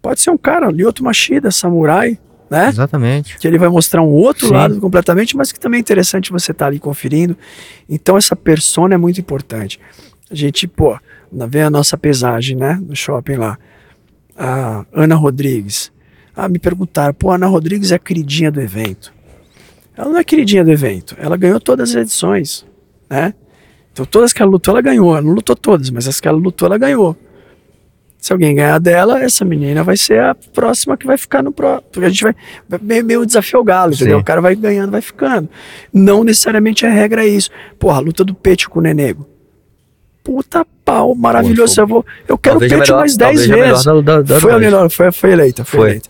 Pode ser um cara, Lyoto Machida, samurai, né? Exatamente. que ele vai mostrar um outro Sim. lado completamente, mas que também é interessante você estar ali conferindo. Então essa persona é muito importante. A gente, pô, na- vê a nossa pesagem, né, no shopping lá. A Ana Rodrigues. Ah, me perguntaram, pô, a Ana Rodrigues é a queridinha do evento. Ela não é queridinha do evento, ela ganhou todas as edições, né? Então todas que ela lutou, ela ganhou. Ela não lutou todas, mas as que ela lutou, ela ganhou. Se alguém ganhar dela, essa menina vai ser a próxima que vai ficar no próximo. Porque a gente vai. meio, meio desafio ao galo, entendeu? Sim. O cara vai ganhando, vai ficando. Não necessariamente a regra é isso. Porra, a luta do Pete com o Nenego. Puta pau, maravilhoso. Eu, vou, eu quero o Talvez a Pete melhor- mais 10 talvez a melhor vezes. da- da- da foi a melhor, foi, foi eleita, foi, Foi. eleita.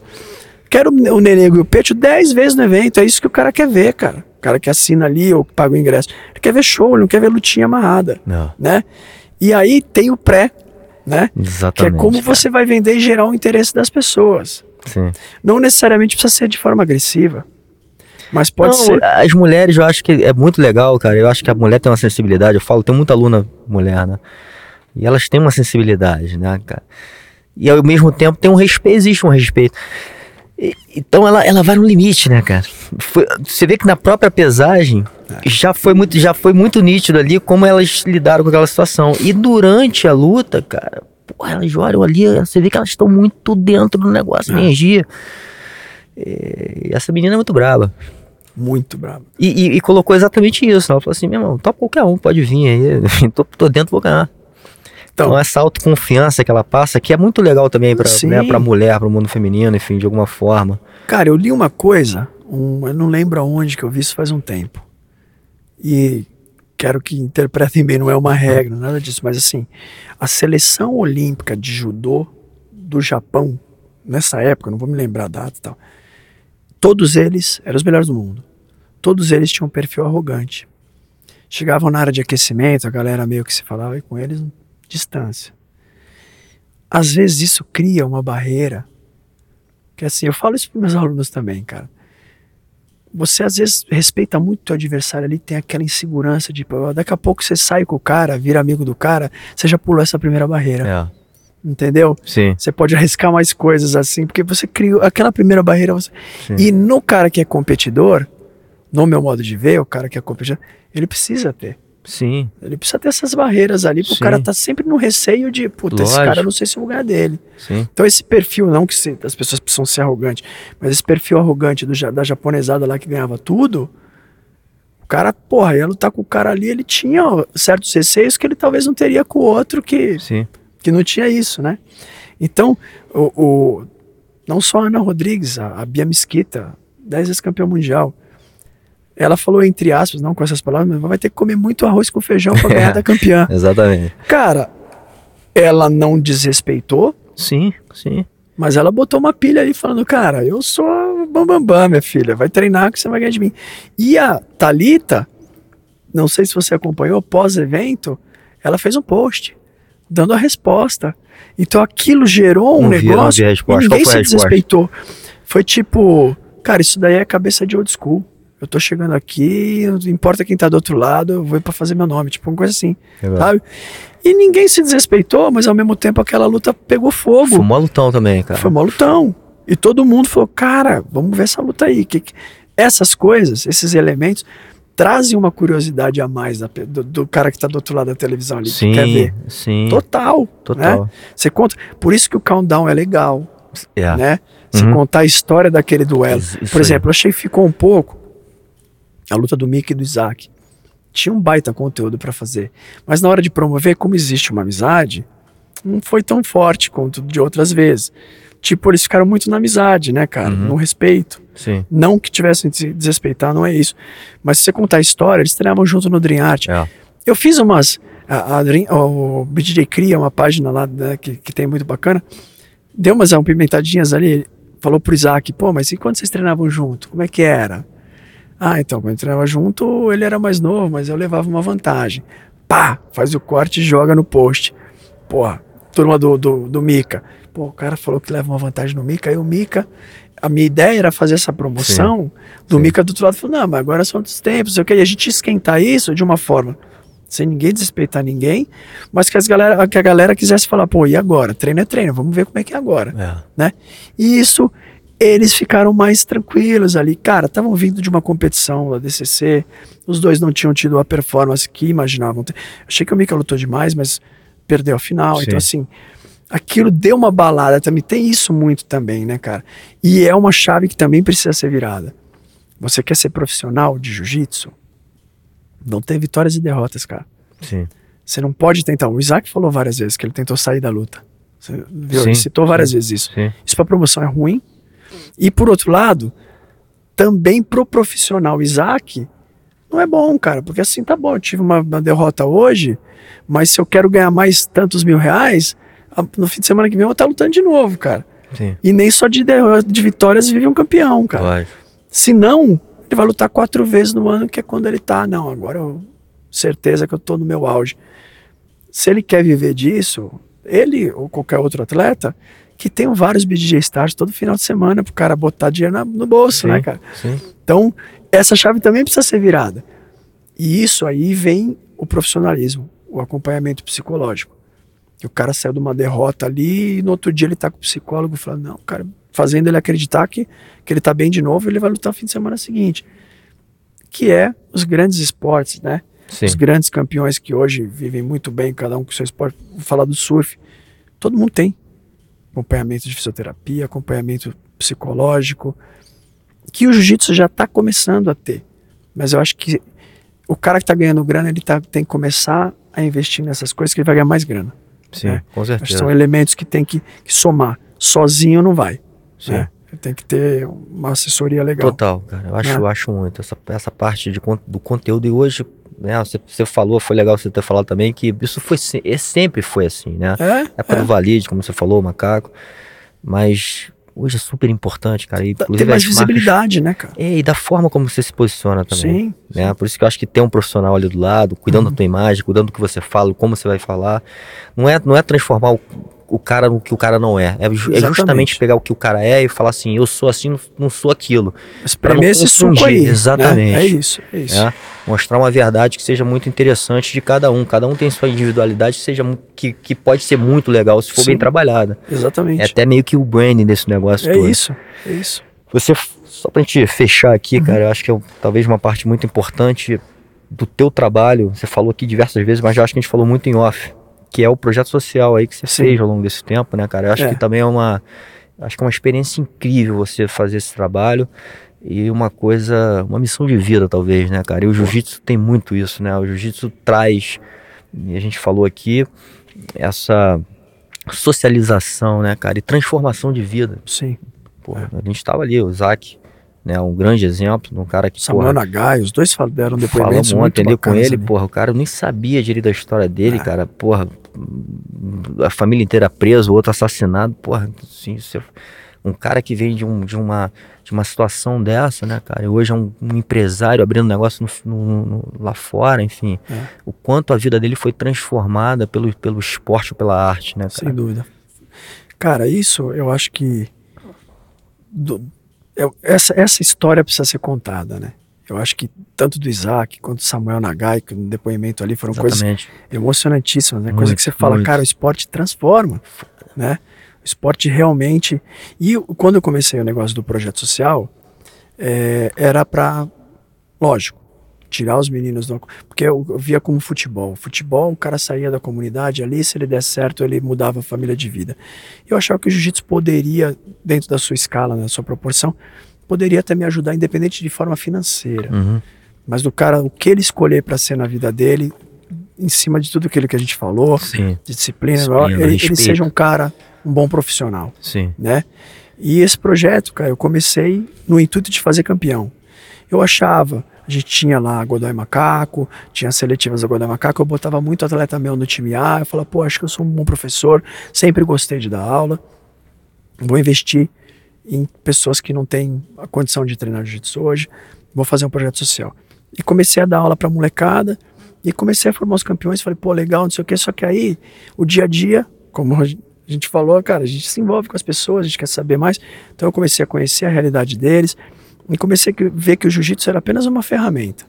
Quero o Nenego e o Pete 10 vezes no evento. É isso que o cara quer ver, cara. O cara que assina ali ou paga o ingresso. Ele quer ver show, ele não quer ver lutinha amarrada. Não. Né? E aí tem o pré, né? Que é Exatamente. como cara. você vai vender e gerar o interesse das pessoas. Sim. Não necessariamente precisa ser de forma agressiva. Mas pode Não, ser. As mulheres, eu acho que é muito legal, cara. Eu acho que a mulher tem uma sensibilidade. Eu falo, tem muita aluna mulher, né? E elas têm uma sensibilidade, né, cara? E ao mesmo tempo tem um respeito, existe um respeito. E- então ela, ela vai no limite, né, cara? Foi- você vê que na própria pesagem já foi muito já foi muito nítido ali como elas lidaram com aquela situação. E durante a luta, cara, pô, elas olham ali, você vê que elas estão muito dentro do negócio, É. energia. E essa menina é muito brava. Muito brabo. E, e- e colocou exatamente isso. Ela falou assim: meu irmão, top qualquer um, pode vir aí. tô, tô dentro, vou ganhar. Então, Então, essa autoconfiança que ela passa, que é muito legal também pra, Sim. né, pra mulher, pro mundo feminino, enfim, de alguma forma. cara, eu li uma coisa, um- eu não lembro aonde que eu vi isso faz um tempo. E quero que interpretem bem, não é uma regra, nada disso, mas assim, a seleção olímpica de judô do Japão, nessa época, não vou me lembrar a data e tal, todos eles eram os melhores do mundo. Todos eles tinham um perfil arrogante. Chegavam na área de aquecimento, a galera meio que se falava e com eles, distância. Às vezes isso cria uma barreira, que assim, eu falo isso para meus alunos também, cara. Você às vezes respeita muito o teu adversário ali, tem aquela insegurança de, pô, daqui a pouco você sai com o cara, vira amigo do cara, você já pulou essa primeira barreira, É. entendeu? Sim. Você pode arriscar mais coisas assim, porque você criou aquela primeira barreira. Você... E no cara que é competidor, no meu modo de ver, o cara que é competidor, ele precisa ter. Sim. Ele precisa ter essas barreiras ali, pro Sim. cara tá sempre no receio de, puta, esse Lógico. cara eu não sei se é o lugar dele. Sim. Então esse perfil, não que se- as pessoas precisam ser arrogantes, mas esse perfil arrogante do, da japonesada lá que ganhava tudo, o cara, porra, ia lutar com o cara ali, ele tinha certos receios que ele talvez não teria com o outro que Sim. que não tinha isso, né? Então, o, o- não só a Ana Rodrigues, a, a Bia Mesquita, 10 vezes campeã mundial, ela falou entre aspas, não com essas palavras, mas vai ter que comer muito arroz com feijão para ganhar da campeã. Exatamente. Cara, ela não desrespeitou, Sim, sim. mas ela botou uma pilha ali falando, cara, eu sou bambambam, bam, bam, minha filha, vai treinar que você vai ganhar de mim. E a Talita, não sei se você acompanhou, pós-evento, ela fez um post dando a resposta. Então aquilo gerou um Não vi, negócio vi resposta. e ninguém se desrespeitou. Foi tipo, cara, isso daí é cabeça de old school. Eu tô chegando aqui, não importa quem tá do outro lado, eu vou pra fazer meu nome, tipo uma coisa assim, sabe? E ninguém se desrespeitou, mas ao mesmo tempo aquela luta pegou fogo. Foi mó lutão também, cara. Foi mó lutão. E todo mundo falou, cara, vamos ver essa luta aí. Que, que- Essas coisas, esses elementos, trazem uma curiosidade a mais da do, do cara que tá do outro lado da televisão ali, Sim, que quer ver. sim. Total. Total. Né? Você conta. Por isso que o countdown é legal, É. né? Você Uhum. contar a história daquele duelo. Isso- isso Por aí. exemplo, eu achei que ficou um pouco a luta do Mickey e do Isaac. Tinha um baita conteúdo pra fazer. Mas na hora de promover, como existe uma amizade, não foi tão forte quanto de outras vezes. Tipo, eles ficaram muito na amizade, né, cara? Uhum. No respeito. Sim. Não que tivessem de se desrespeitar, não é isso. Mas se você contar a história, eles treinavam junto no Dream Art. É. Eu fiz umas. A, a Dream, o BJ Cria, uma página lá né, que, que tem muito bacana. Deu umas pimentadinhas ali. Falou pro Isaac, pô, mas e quando vocês treinavam junto? Como é que era? Ah, então, quando treinava junto, ele era mais novo, mas eu levava uma vantagem. Pá, faz o corte e joga no post. Porra, turma do, do, do Mika. Pô, o cara falou que leva uma vantagem no Mika, aí o Mika. A minha ideia era fazer essa promoção do sim. Mika do outro lado. Falou, não, mas agora são outros tempos, eu queria a gente esquentar isso de uma forma sem ninguém desrespeitar ninguém, mas que, as galera, que a galera quisesse falar, pô, e agora? Treino é treino, vamos ver como é que é agora É. né? E isso eles ficaram mais tranquilos ali. Cara, estavam vindo de uma competição da DCC, os dois não tinham tido a performance que imaginavam ter. Achei que o Mika lutou demais, mas perdeu a final. Sim. Então, assim, aquilo deu uma balada também. Tem isso muito também, né, cara? E é uma chave que também precisa ser virada. Você quer ser profissional de jiu-jitsu? Não tem vitórias e derrotas, cara. Sim. Você não pode tentar. O Isaac falou várias vezes que ele tentou sair da luta. Você viu? Ele citou várias sim, vezes isso. Sim. Isso para promoção é ruim. E por outro lado, também pro profissional Isaac, não é bom, cara, porque assim tá bom, eu tive uma, uma derrota hoje, mas se eu quero ganhar mais tantos mil reais, no fim de semana que vem eu vou estar lutando de novo, cara. Sim. E nem só de, de vitórias vive um campeão, cara. Se não, ele vai lutar quatro vezes no ano, que é quando ele tá, não, agora eu certeza que eu tô no meu auge. Se ele quer viver disso, ele ou qualquer outro atleta, que tenham vários BJJ Stars todo final de semana pro cara botar dinheiro na- no bolso, Sim, né, cara? Sim. Então, essa chave também precisa ser virada. E isso aí vem o profissionalismo, o acompanhamento psicológico. Que o cara saiu de uma derrota ali e no outro dia ele tá com o psicólogo falando, não, cara, fazendo ele acreditar que, que ele tá bem de novo, ele vai lutar no fim de semana seguinte. Que é os grandes esportes, né? Sim. Os grandes campeões que hoje vivem muito bem, cada um com seu esporte. Vou falar do surf. Todo mundo tem acompanhamento de fisioterapia, acompanhamento psicológico, que o jiu-jitsu já está começando a ter. Mas eu acho que o cara que está ganhando grana, ele tá, tem que começar a investir nessas coisas que ele vai ganhar mais grana. Sim, É. com certeza. são elementos que tem que, que somar. Sozinho não vai. Sim. né? Tem que ter uma assessoria legal. Total, cara. Eu acho, É. eu acho muito. Essa, essa parte de, do conteúdo. E hoje, né, você, você falou, foi legal você ter falado também, que isso foi, é, sempre foi assim, né? É, época é. do Valide, como você falou, macaco. Mas hoje é super importante, cara. E, Tem mais as marcas- visibilidade, né, cara? É, e da forma como você se posiciona também. Sim. Né? Por isso que eu acho que ter um profissional ali do lado, cuidando Uhum. da tua imagem, cuidando do que você fala, como você vai falar. Não é, não é transformar o, o cara no que o cara não é. É, é justamente pegar o que o cara é e falar assim, eu sou assim, não, sou aquilo. Mas Pra não premer esse suco aí. né? exatamente. É isso, é isso. né? Mostrar uma verdade que seja muito interessante de cada um. Cada um tem sua individualidade que, seja, que, que pode ser muito legal se for Sim. bem trabalhada. Exatamente. É até meio que o branding desse negócio É todo. isso, é isso. Você, só pra gente fechar Uhum. aqui, cara, eu acho que é talvez uma parte muito importante do teu trabalho. Você falou aqui diversas vezes, mas eu acho que a gente falou muito em off, que é o projeto social aí que você Sim. fez ao longo desse tempo, né, cara? Eu acho É. que também é uma, acho que é uma experiência incrível você fazer esse trabalho e uma coisa, uma missão de vida talvez, né, cara? E o jiu-jitsu tem muito isso, né? O jiu-jitsu traz, e a gente falou aqui, essa socialização, né, cara? E transformação de vida. Sim. Pô, É. A gente tava ali, o Isaac, né? Um grande exemplo de um cara que, Samuel porra, Nagai, os dois deram falamos depoimentos muito ontem ali com ele, ali. porra, o cara eu nem sabia direito da história dele, É. cara, porra, a família inteira presa, o outro assassinado, porra, assim, você- um cara que vem de, um, de, uma, de uma situação dessa, né, cara, e hoje é um, um empresário abrindo negócio no- no- no- lá fora, enfim, É. o quanto a vida dele foi transformada pelo, pelo esporte, pela arte, né, Sem cara? dúvida. Cara, isso eu acho que. do- eu- essa, essa história precisa ser contada, né? Eu acho que tanto do Isaac quanto do Samuel Nagai, que no depoimento ali foram coisas Exatamente. emocionantíssimas, né? Coisa que você fala, muito. cara, o esporte transforma, né? O esporte realmente. E quando eu comecei o negócio do projeto social, é, era para, lógico, tirar os meninos do. Porque eu, eu via como futebol. Futebol, o cara saía da comunidade ali, se ele der certo, ele mudava a família de vida. Eu achava que o jiu-jitsu poderia, dentro da sua escala, na sua proporção, poderia até me ajudar, independente de forma financeira. Uhum. Mas do cara, o que ele escolher para ser na vida dele, em cima de tudo aquilo que a gente falou, Sim, de disciplina, Disciplina, ele, ele seja um cara, um bom profissional, sim. né? E esse projeto, cara, eu comecei no intuito de fazer campeão. Eu achava, a gente tinha lá Godoy Macaco, tinha as seletivas da Godoy Macaco, eu botava muito atleta meu no time A, eu falava, pô, acho que eu sou um bom professor, sempre gostei de dar aula, vou investir em pessoas que não têm a condição de treinar jiu-jitsu hoje, vou fazer um projeto social. E comecei a dar aula pra molecada, e comecei a formar os campeões, falei, pô, legal, não sei o que, só que aí, o dia a dia, como a gente falou, cara, a gente se envolve com as pessoas, a gente quer saber mais, então eu comecei a conhecer a realidade deles, e comecei a ver que o jiu-jitsu era apenas uma ferramenta,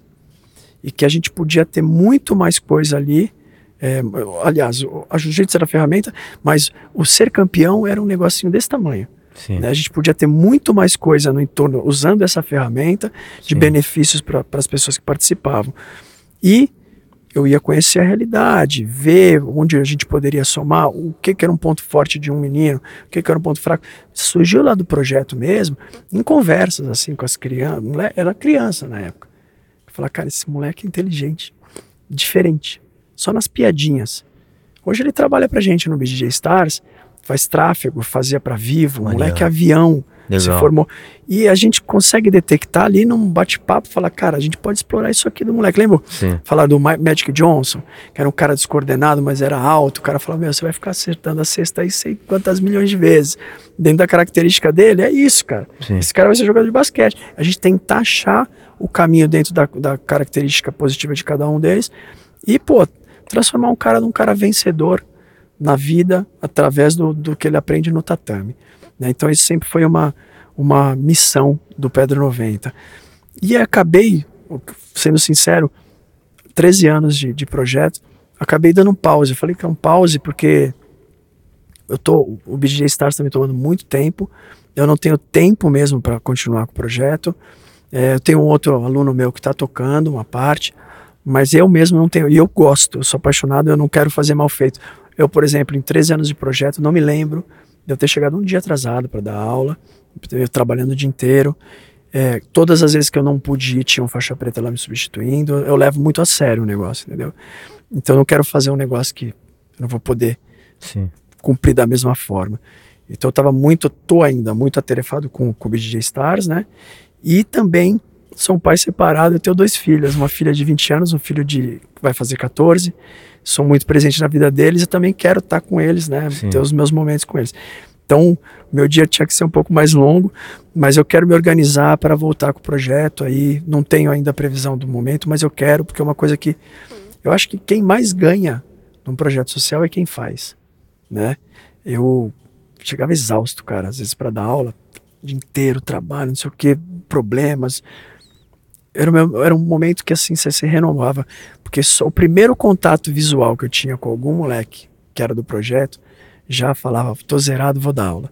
e que a gente podia ter muito mais coisa ali, é, aliás, a jiu-jitsu era a ferramenta, mas o ser campeão era um negocinho desse tamanho. Sim. né? A gente podia ter muito mais coisa no entorno usando essa ferramenta de Sim. benefícios para as pessoas que participavam. E eu ia conhecer a realidade, ver onde a gente poderia somar, o que, que era um ponto forte de um menino, o que, que era um ponto fraco. Surgiu lá do projeto mesmo, em conversas assim com as crianças, era criança na época. Eu falava, cara, esse moleque é inteligente, diferente, só nas piadinhas. Hoje ele trabalha pra gente no BJJ Stars, faz tráfego, fazia para Vivo, Maneiro. moleque avião, se Legal. formou. E a gente consegue detectar ali num bate-papo, falar, cara, a gente pode explorar isso aqui do moleque. Lembra? Sim. Falar do Ma- Magic Johnson, que era um cara descoordenado, mas era alto. O cara falava, meu, você vai ficar acertando a cesta aí sei quantas milhões de vezes. Dentro da característica dele, é isso, cara. Sim. Esse cara vai ser jogador de basquete. A gente tentar achar o caminho dentro da, da característica positiva de cada um deles e, pô, transformar um cara num cara vencedor na vida através do, do que ele aprende no tatame. né? Então, isso sempre foi uma, uma missão do Pedro 90. E acabei, sendo sincero, 13 anos de, de projeto, acabei dando um pause. Eu falei que é um pause porque eu tô, o BJ Stars está me tomando muito tempo, eu não tenho tempo mesmo para continuar com o projeto. É, eu tenho um outro aluno meu que está tocando uma parte, mas eu mesmo não tenho, e eu gosto, eu sou apaixonado, eu não quero fazer mal feito. Eu, por exemplo, em 13 anos de projeto, não me lembro de eu ter chegado um dia atrasado para dar aula, eu trabalhando o dia inteiro. É, todas as vezes que eu não pude ir, tinha um faixa preta lá me substituindo. Eu levo muito a sério o negócio, entendeu? Então eu não quero fazer um negócio que eu não vou poder Sim. cumprir da mesma forma. Então eu estava muito, tô ainda muito atarefado com, com o BJ Stars, né? E também sou um pai separado, eu tenho dois filhos, uma filha de 20 anos, um filho de vai fazer 14. Sou muito presente na vida deles e também quero estar com eles, né? Sim. Ter os meus momentos com eles. Então, meu dia tinha que ser um pouco mais longo, mas eu quero me organizar para voltar com o projeto aí. Não tenho ainda a previsão do momento, mas eu quero, porque é uma coisa que eu acho que quem mais ganha num projeto social é quem faz, né? Eu chegava exausto, cara, às vezes para dar aula, o dia inteiro, trabalho, não sei o que, problemas. Era, meu- era um momento que assim você se renovava, porque só o primeiro contato visual que eu tinha com algum moleque que era do projeto já falava, tô zerado, vou dar aula.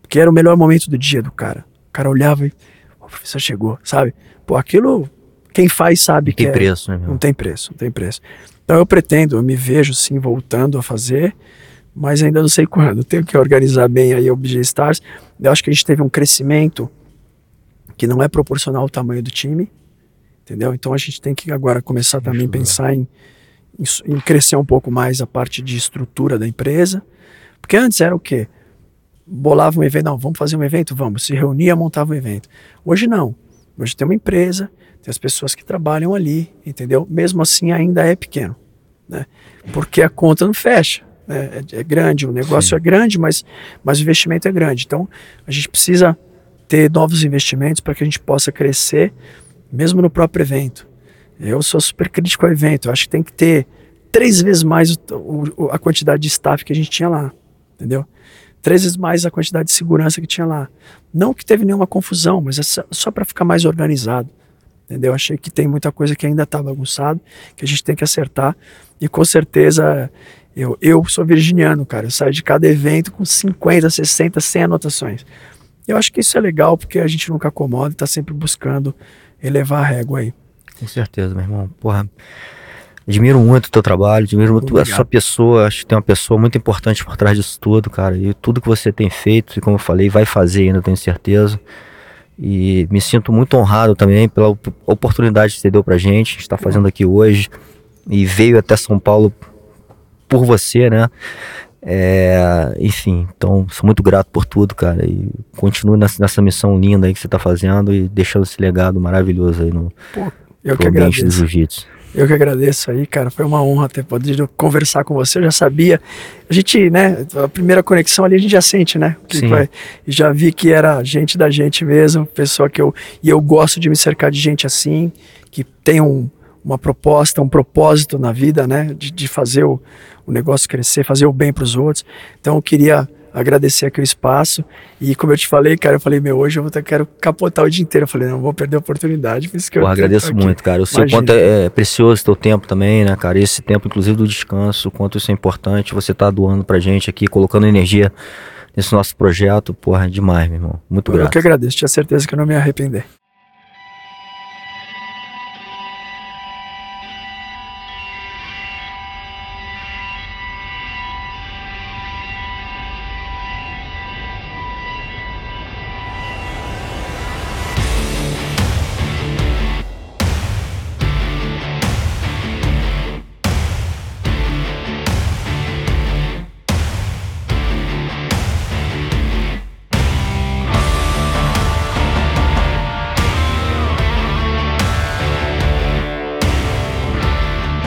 Porque era o melhor momento do dia do cara. O cara olhava e "Ó, o professor chegou, sabe? Pô, aquilo quem faz sabe Não que tem é, preço, né, não meu? tem preço, não tem preço. Então eu pretendo, eu me vejo sim voltando a fazer, mas ainda não sei quando. Tenho que organizar bem aí o BG Stars. Eu acho que a gente teve um crescimento que não é proporcional ao tamanho do time, entendeu? Então a gente tem que agora começar também a pensar em, em em crescer um pouco mais a parte de estrutura da empresa, porque antes era o quê? Bolava um evento, não, vamos fazer um evento? Vamos. Se reunia, montava um evento. Hoje não. Hoje tem uma empresa, tem as pessoas que trabalham ali, entendeu? Mesmo assim ainda é pequeno, né? Porque a conta não fecha. né? É, é grande, o negócio Sim. é grande, mas, mas o investimento é grande. Então a gente precisa ter novos investimentos para que a gente possa crescer, mesmo no próprio evento. Eu sou super crítico ao evento. Eu acho que tem que ter três vezes mais o- o- a quantidade de staff que a gente tinha lá, entendeu? Três vezes mais a quantidade de segurança que tinha lá. Não que teve nenhuma confusão, mas é só, para ficar mais organizado, entendeu? Achei que tem muita coisa que ainda está bagunçado, que a gente tem que acertar. E com certeza, eu, eu sou virginiano, cara. Eu saio de cada evento com 50, 60, 100 anotações. Eu acho que isso é legal, porque a gente nunca acomoda e está sempre buscando elevar a régua aí. Com certeza, meu irmão. Porra. Admiro muito o teu trabalho, admiro muito a sua pessoa. Acho que tem uma pessoa muito importante por trás disso tudo, cara. E tudo que você tem feito, e como eu falei, vai fazer ainda, tenho certeza. E me sinto muito honrado também pela op- oportunidade que você deu pra gente, a gente tá fazendo aqui hoje. E veio até São Paulo por você, né? É, enfim, então sou muito grato por tudo, cara. E continue nessa, nessa missão linda aí que você tá fazendo e deixando esse legado maravilhoso aí no Pô, eu que ambiente do jiu-jitsu. Eu que agradeço aí, cara. Foi uma honra ter podido conversar com você. Eu já sabia. A gente, né? A primeira conexão ali a gente já sente, né? Que Sim. vai- já vi que era gente da gente mesmo, pessoa que eu. E eu gosto de me cercar de gente assim, que tem um, uma proposta, um propósito na vida, né? De, de fazer o, o negócio crescer, fazer o bem para os outros. Então eu queria agradecer aqui o espaço. E como eu te falei, cara, eu falei, meu, hoje eu vou ter, quero capotar o dia inteiro. Eu falei, não vou perder a oportunidade. Por isso que eu tô agradeço muito, cara. Eu sei o quanto é, é precioso teu tempo também, né, cara? Esse tempo, inclusive, do descanso, o quanto isso é importante. Você tá doando pra gente aqui, colocando energia nesse nosso projeto. Porra, é demais, meu irmão. Muito Eu grato. que agradeço, tinha certeza que eu não me arrepender.